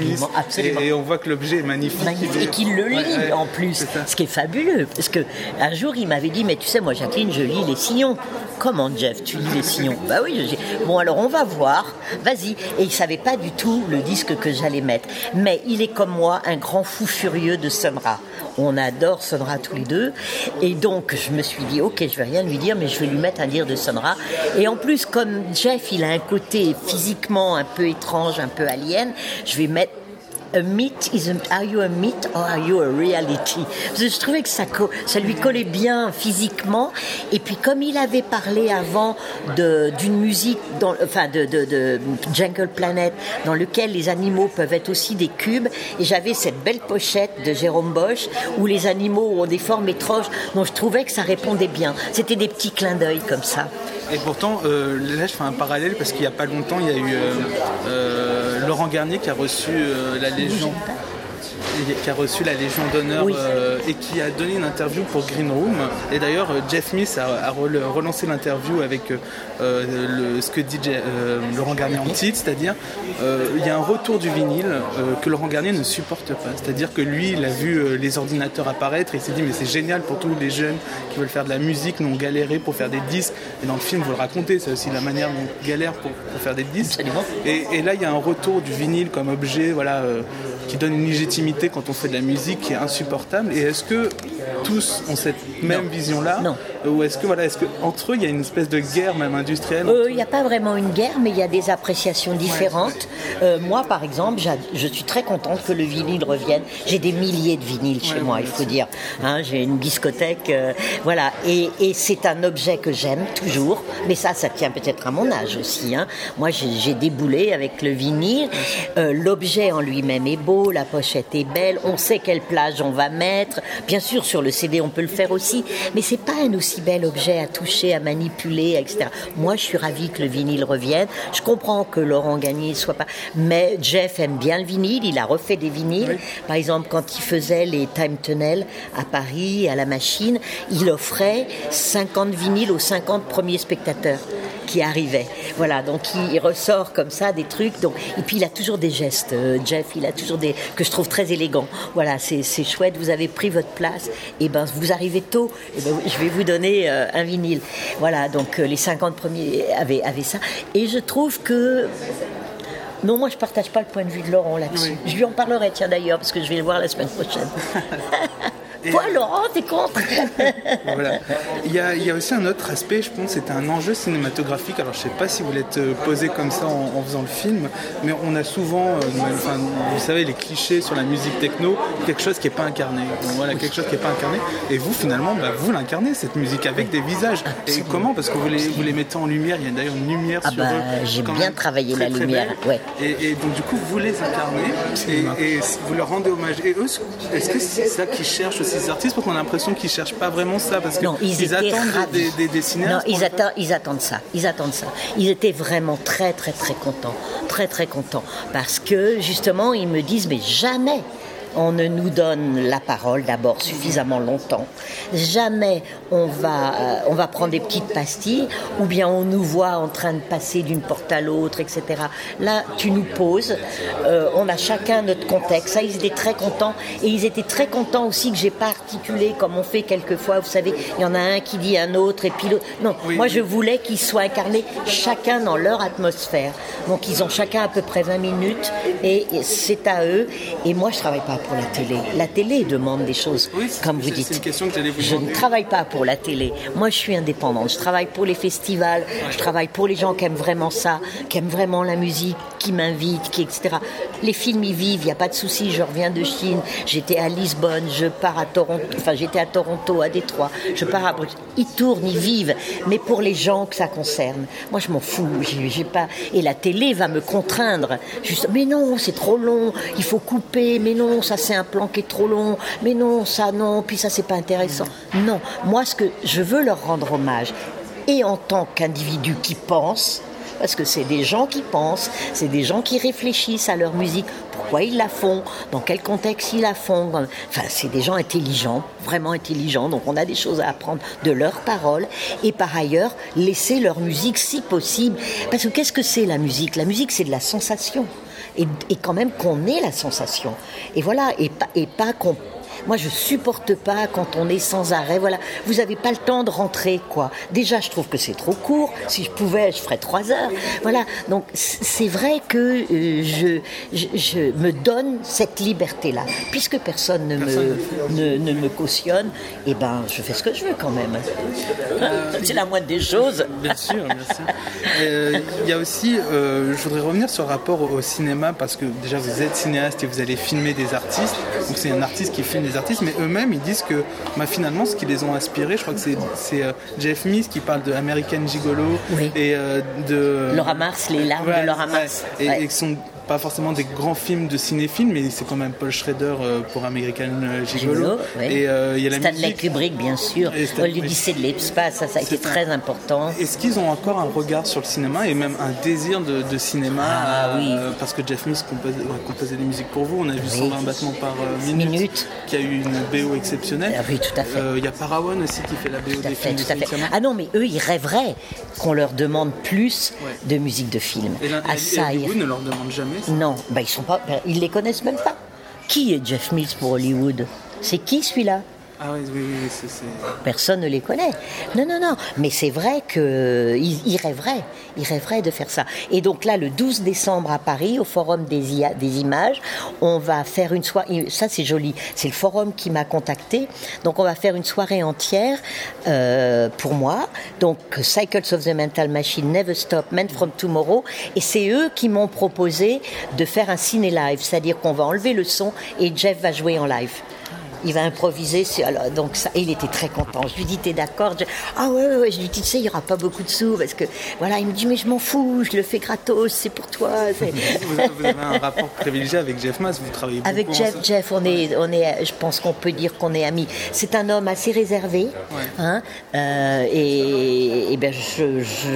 Et, et on voit que l'objet est magnifique. Et qu'il le lit Ouais, ouais, en plus, ce qui est fabuleux. Parce que un jour, il m'avait dit, mais tu sais, moi, Jacqueline, je lis les sillons. Comment, Jeff, tu lis les sillons? Bah oui, bon, alors on va voir, vas-y. Et il savait pas du tout le disque que j'allais mettre. Mais il est comme moi, un grand fou furieux de Sonra. On adore Sonra tous les deux. Et donc, je me suis dit, ok, je vais rien lui dire, mais je vais lui mettre un dire de Sonra. Et en plus, comme Jeff, il a un côté physiquement un peu étrange, un peu alien, je vais mettre a myth is a, are you a myth or are you a reality? Je trouvais que ça, ça lui collait bien physiquement. Et puis comme il avait parlé avant d'une musique dans, enfin de, de, de Jungle Planet dans lequel les animaux peuvent être aussi des cubes et j'avais cette belle pochette de Jérôme Bosch où les animaux ont des formes étranges donc je trouvais que ça répondait bien. C'était des petits clins d'œil comme ça Et pourtant, euh, là, je fais un parallèle parce qu'il n'y a pas longtemps, il y a eu euh, euh, Laurent Garnier qui a reçu la Légion. Qui a reçu la Légion d'honneur Oui. euh, et qui a donné une interview pour Green Room. Et d'ailleurs, euh, Jeff Smith a, a rel- relancé l'interview avec euh, le- ce que dit Laurent Garnier en titre, c'est-à-dire il y a un retour du vinyle que Laurent Garnier ne supporte pas. C'est-à-dire que lui, il a vu les ordinateurs apparaître et il s'est dit mais c'est génial pour tous les jeunes qui veulent faire de la musique, nous on galéré pour faire des disques. Et dans le film, vous le racontez, c'est aussi la manière dont on galère pour, pour faire des disques. Et, et là, il y a un retour du vinyle comme objet, voilà, euh, qui donne une légitimité quand on fait de la musique qui est insupportable. Et est-ce que tous ont cette même vision-là Non. Ou est-ce que voilà, est-ce que entre eux, il y a une espèce de guerre même industrielle Euh, Il n'y a pas vraiment une guerre, mais il y a des appréciations différentes. Euh, moi, par exemple, je suis très contente que le vinyle revienne. J'ai des milliers de vinyles chez moi, il faut dire. Hein, J'ai une discothèque, euh, voilà. Et, et c'est un objet que j'aime toujours. Mais ça, ça tient peut-être à mon âge aussi. hein. Moi, j'ai j'ai déboulé avec le vinyle. Euh, L'objet en lui-même est beau, la pochette est belle. On sait quelle plage on va mettre. Bien sûr, sur le CD, on peut le faire aussi. Mais c'est pas un aussi bel objet à toucher, à manipuler, etc. Moi, je suis ravie que le vinyle revienne. Je comprends que Laurent Gagné soit pas. Mais Jeff aime bien le vinyle. Il a refait des vinyles. Par exemple, quand il faisait les Time Tunnel à Paris, à la machine, il offrait 50 vinyles aux 50 premiers spectateurs qui arrivaient. Voilà, donc il, il ressort comme ça des trucs. Donc, et puis il a toujours des gestes, euh, Jeff, il a toujours des que je trouve très élégants. Voilà, c'est c'est chouette, vous avez pris votre place, et ben vous arrivez tôt, et ben je vais vous donner euh, un vinyle. Voilà, donc euh, les 50 premiers avaient, avaient ça. Et je trouve que non, moi je partage pas le point de vue de Laurent là-dessus. Je lui en parlerai, tiens d'ailleurs, parce que je vais le voir la semaine prochaine. Quoi, Laurent, t'es contre Voilà. Il y, a, il y a aussi un autre aspect, je pense, c'est un enjeu cinématographique. Alors, je sais pas si vous l'êtes euh, posé comme ça en, en faisant le film, mais on a souvent, euh, enfin, vous savez, les clichés sur la musique techno, quelque chose qui n'est pas incarné. Donc, voilà, quelque chose qui n'est pas incarné. Et vous, finalement, bah, vous l'incarnez, cette musique, avec des visages. Et comment? Parce que vous les, vous les mettez en lumière, il y a d'ailleurs une lumière Ah sur bah, j'ai bien travaillé très, la très lumière, ouais. Et, et donc, du coup, vous les incarnez et, et vous leur rendez hommage. Et eux, est-ce que c'est ça qu'ils cherchent aussi, ces artistes Parce qu'on a l'impression qu'ils cherchent pas vraiment ça. Parce ils, qu'ils étaient attendent des, des, des cinéastes. Non, ils ils attendent ça. Ils attendent ça. Ils étaient vraiment très, très, très contents. Très, très contents. Parce que, justement, ils me disent, mais jamais on ne nous donne la parole d'abord suffisamment longtemps. Jamais on va, euh, on va prendre des petites pastilles ou bien on nous voit en train de passer d'une porte à l'autre, etc. Là, tu nous poses. euh, on a chacun notre contexte. Ça, ils étaient très contents. Et ils étaient très contents aussi que j'ai pas articulé comme on fait quelquefois. Vous savez, il y en a un qui dit un autre et puis l'autre. Non, Oui, moi oui. je voulais qu'ils soient incarnés chacun dans leur atmosphère. Donc ils ont chacun à peu près 20 minutes et c'est à eux. Et moi je travaille pas pour la télé. La télé demande des choses, Oui, comme vous dites. c'est une question que j'allais vous Je ne travaille pas pour la télé. Moi je suis indépendante. Je travaille pour les festivals. Je travaille pour les gens qui aiment vraiment ça, qui aiment vraiment la musique, qui m'invitent, qui etc. Les films y vivent. Il n'y a pas de souci. Je reviens de Chine. J'étais à Lisbonne. Je pars à Toronto. Enfin j'étais à Toronto, à Détroit. Je pars à Bruxelles. Ils tournent, ils vivent. Mais pour les gens que ça concerne, moi je m'en fous. J'ai j'ai pas. Et la télé va me contraindre. Juste, mais non, c'est trop long. Il faut couper. Mais non, ça c'est un plan qui est trop long. Mais non, ça non. Puis ça c'est pas intéressant. Non, moi ce que je veux leur rendre hommage. Et en tant qu'individu qui pense, parce que c'est des gens qui pensent, c'est des gens qui réfléchissent à leur musique, pourquoi ils la font, dans quel contexte ils la font. Enfin, c'est des gens intelligents, vraiment intelligents, donc on a des choses à apprendre de leurs paroles et par ailleurs laisser leur musique si possible. Parce que qu'est-ce que c'est la musique? La musique, c'est de la sensation. Et, quand même qu'on ait la sensation. Et voilà, et et pas qu'on moi, je supporte pas quand on est sans arrêt. Voilà, vous avez pas le temps de rentrer, quoi. Déjà, je trouve que c'est trop court. Si je pouvais, je ferais trois heures. Voilà. Donc, c'est vrai que euh, je, je, je me donne cette liberté-là, puisque personne ne me, ne, ne me cautionne. Eh ben, je fais ce que je veux quand même. c'est la moindre des choses. Bien sûr, bien sûr. Euh, Il y a aussi, euh, je voudrais revenir sur le rapport au, au cinéma parce que déjà vous êtes cinéaste et vous allez filmer des artistes. Donc c'est un artiste qui filme des artistes, mais eux-mêmes ils disent que bah, finalement ce qui les ont inspirés, je crois que c'est euh, Jeff Meese qui parle de American Gigolo Oui. et euh, de Laura Mars, les larmes Ouais, de Laura ouais. Mars. Et, Ouais. et qui sont pas forcément des grands films de cinéphiles, mais c'est quand même Paul Schrader euh, pour American euh, Gigolo. Et euh, il y a la Stanley musique. Kubrick, bien sûr. Stanley- L'Odyssée de l'espace, ça, ça a été très important. Est-ce qu'ils ont encore un regard sur le cinéma et même un désir de, de cinéma Ah, euh, oui. Parce que Jeff Mills composait, des musiques pour vous. On a vu Oui. 120 battements par minute, Minute. qui a eu une BO exceptionnelle. Ah oui, tout à fait. Euh, Il y a Parawan aussi qui fait la BO Tout à des fait, films tout à de fait. Cynthia Ah non, mais eux, ils rêveraient qu'on leur demande plus Ouais. de musique de film. Et, l'un- Ah et ça, ils- ne leur demande jamais. Non, bah ils pas, ben, ils les connaissent même pas. Qui est Jeff Mills pour Hollywood? C'est qui celui-là? Ah. Personne ne les connaît. Non, non, non. Mais c'est vrai qu'ils ils rêveraient. Ils rêveraient de faire ça. Et donc là, le 12 décembre à Paris, au Forum des images, on va faire une soirée. Ça, c'est joli. C'est le Forum qui m'a contacté. Donc on va faire une soirée entière euh, pour moi. Donc Cycles of the Mental Machine, Never Stop, Men from Tomorrow. Et c'est eux qui m'ont proposé de faire un ciné live. C'est-à-dire qu'on va enlever le son et Jeff va jouer en live. Il va improviser. alors, donc ça, et il était très content. Je lui dis, t'es d'accord? Je- Ah ouais, ouais, ouais. Je lui dis, tu sais, il n'y aura pas beaucoup de sous parce que voilà. Il me dit, mais je m'en fous. Je le fais gratos. C'est pour toi. Vous, avez un rapport privilégié avec Jeff Mas, vous travaillez beaucoup Avec Jeff. Jeff, on est, on est, je pense qu'on peut dire qu'on est amis. C'est un homme assez réservé, hein, euh, et, et ben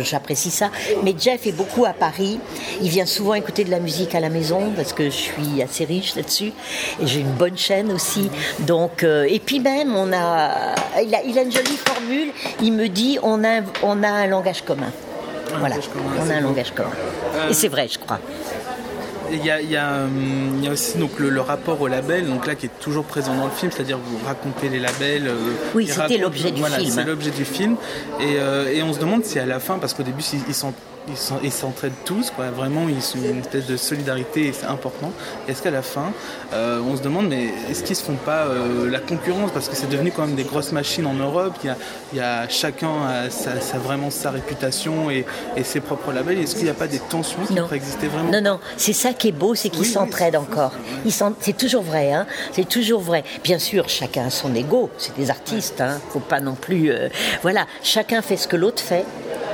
j'apprécie ça. Mais Jeff est beaucoup à Paris. Il vient souvent écouter de la musique à la maison parce que je suis assez riche là-dessus. Et j'ai une bonne chaîne aussi. Donc, euh, et puis même, on a, il a, il a une jolie formule. Il me dit, on a, on a un langage commun. Voilà, langage commun, on a un beau. langage commun. Euh, Et c'est vrai, je crois. Il y a, il y a, hum, il y a aussi donc, le, le rapport au label, donc là qui est toujours présent dans le film, c'est-à-dire vous racontez les labels. euh, Oui, c'était l'objet du voilà, film, C'est hein. l'objet du film. Et, euh, et on se demande si à la fin, parce qu'au début ils, ils sont ils s'entraident tous, quoi. Vraiment, ils sont une espèce de solidarité et c'est important. Est-ce qu'à la fin, euh, on se demande, mais est-ce qu'ils se font pas euh, la concurrence? Parce que c'est devenu quand même des grosses machines en Europe. Il y a, il y a chacun a, sa, vraiment sa réputation et, et ses propres labels. Est-ce qu'il n'y a pas des tensions qui pourraient exister vraiment? Non, non. C'est ça qui est beau, c'est qu'ils s'entraident encore. c'est toujours vrai, hein. C'est toujours vrai. Bien sûr, chacun a son ego. C'est des artistes, hein. Faut pas non plus. Euh, voilà, chacun fait ce que l'autre fait.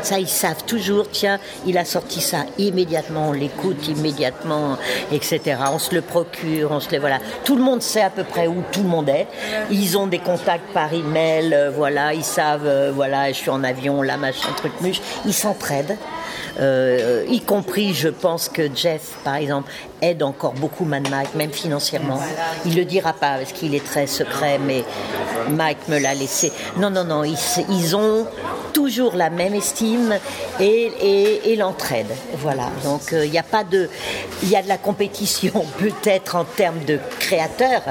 Ça, ils savent toujours, tiens, il a sorti ça immédiatement, on l'écoute immédiatement, etc. On se le procure, on se le. Voilà. Tout le monde sait à peu près où tout le monde est. Ils ont des contacts par email, euh, voilà, ils savent, euh, voilà, je suis en avion, là, machin, truc, muche. Ils s'entraident. Euh, y compris, je pense que Jeff, par exemple, aide encore beaucoup Mad Mike, même financièrement. Il le dira pas parce qu'il est très secret, mais Mike me l'a laissé. Non, non, non, ils, ils ont toujours la même estime et, et, l'entraide. Voilà. Donc il euh, n'y a pas de, il y a de la compétition peut-être en termes de créateurs,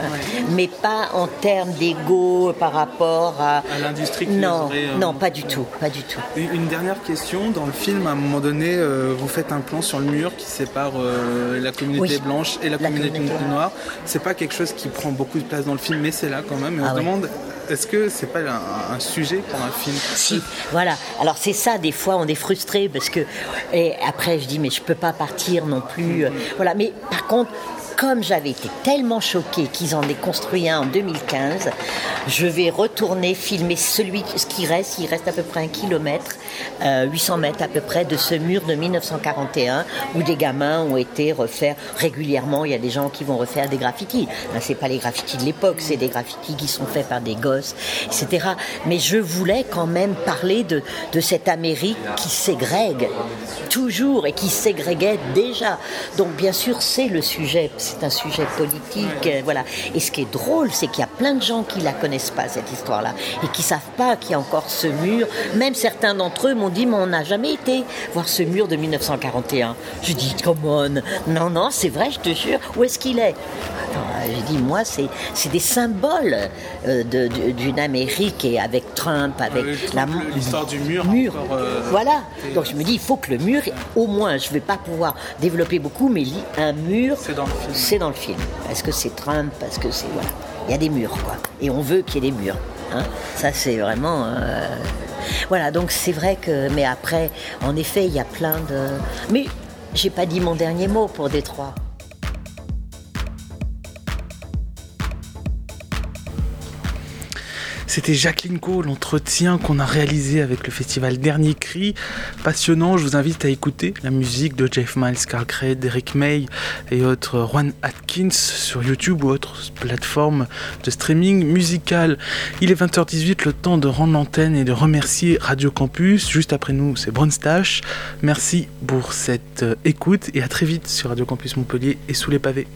mais pas en termes d'ego par rapport à, l'industrie. Non, euh, non, pas du tout, pas du tout. Une dernière question dans le film, à un moment donné, euh, vous faites un plan sur le mur qui sépare la communauté blanche et la, communauté, noire. C'est pas quelque chose qui prend beaucoup de place dans le film, mais c'est là quand même. Et on ah se demande est-ce que c'est pas un, sujet pour un film? Si, voilà. Alors c'est ça, des fois on est frustré parce que. Et après je dis, mais je peux pas partir non plus. Euh, voilà. Mais par contre, comme j'avais été tellement choquée qu'ils en aient construit un en 2015, je vais retourner filmer celui ce qui reste. Il reste à peu près un kilomètre, 800 euh, mètres à peu près de ce mur de 1941 où des gamins ont été refaire régulièrement. Il y a des gens qui vont refaire des graffitis. Ce c'est pas les graffitis de l'époque, c'est des graffitis qui sont faits par des gosses, etc. Mais je voulais quand même parler de, cette Amérique qui ségrègue toujours et qui ségrégait déjà. Donc bien sûr, c'est le sujet c'est un sujet politique, euh, voilà. Et ce qui est drôle, c'est qu'il y a plein de gens qui la connaissent pas cette histoire-là et qui savent pas qu'il y a encore ce mur. Même certains d'entre eux m'ont dit, mais on n'a jamais été voir ce mur de 1941. Je dis, come on, non, non, c'est vrai, je te jure. Où est-ce qu'il est, J'ai dit, moi, c'est des symboles euh, d'une Amérique et avec Trump, avec l'histoire du mur. mur. Euh, voilà. Donc je me dis, il faut que le mur, au moins, je vais pas pouvoir développer beaucoup, mais un mur. C'est dans le film c'est dans le film. Parce que c'est Trump, parce que c'est. Voilà. Il y a des murs, quoi. Et on veut qu'il y ait des murs. Hein. Ça, c'est vraiment. Euh, voilà, donc c'est vrai que. Mais après, en effet, il y a plein de. Mais j'ai pas dit mon dernier mot pour Détroit. C'était Jacqueline Co, l'entretien qu'on a réalisé avec le festival Dernier Cri. Passionnant, je vous invite à écouter la musique de Jeff Miles, Carl Craig, Derek May et autres Juan Atkins sur YouTube ou autres plateformes de streaming musical. Il est 20h18, le temps de rendre l'antenne et de remercier Radio Campus. Juste après nous, c'est Bronstache. Merci pour cette euh, écoute et à très vite sur Radio Campus Montpellier et sous les pavés.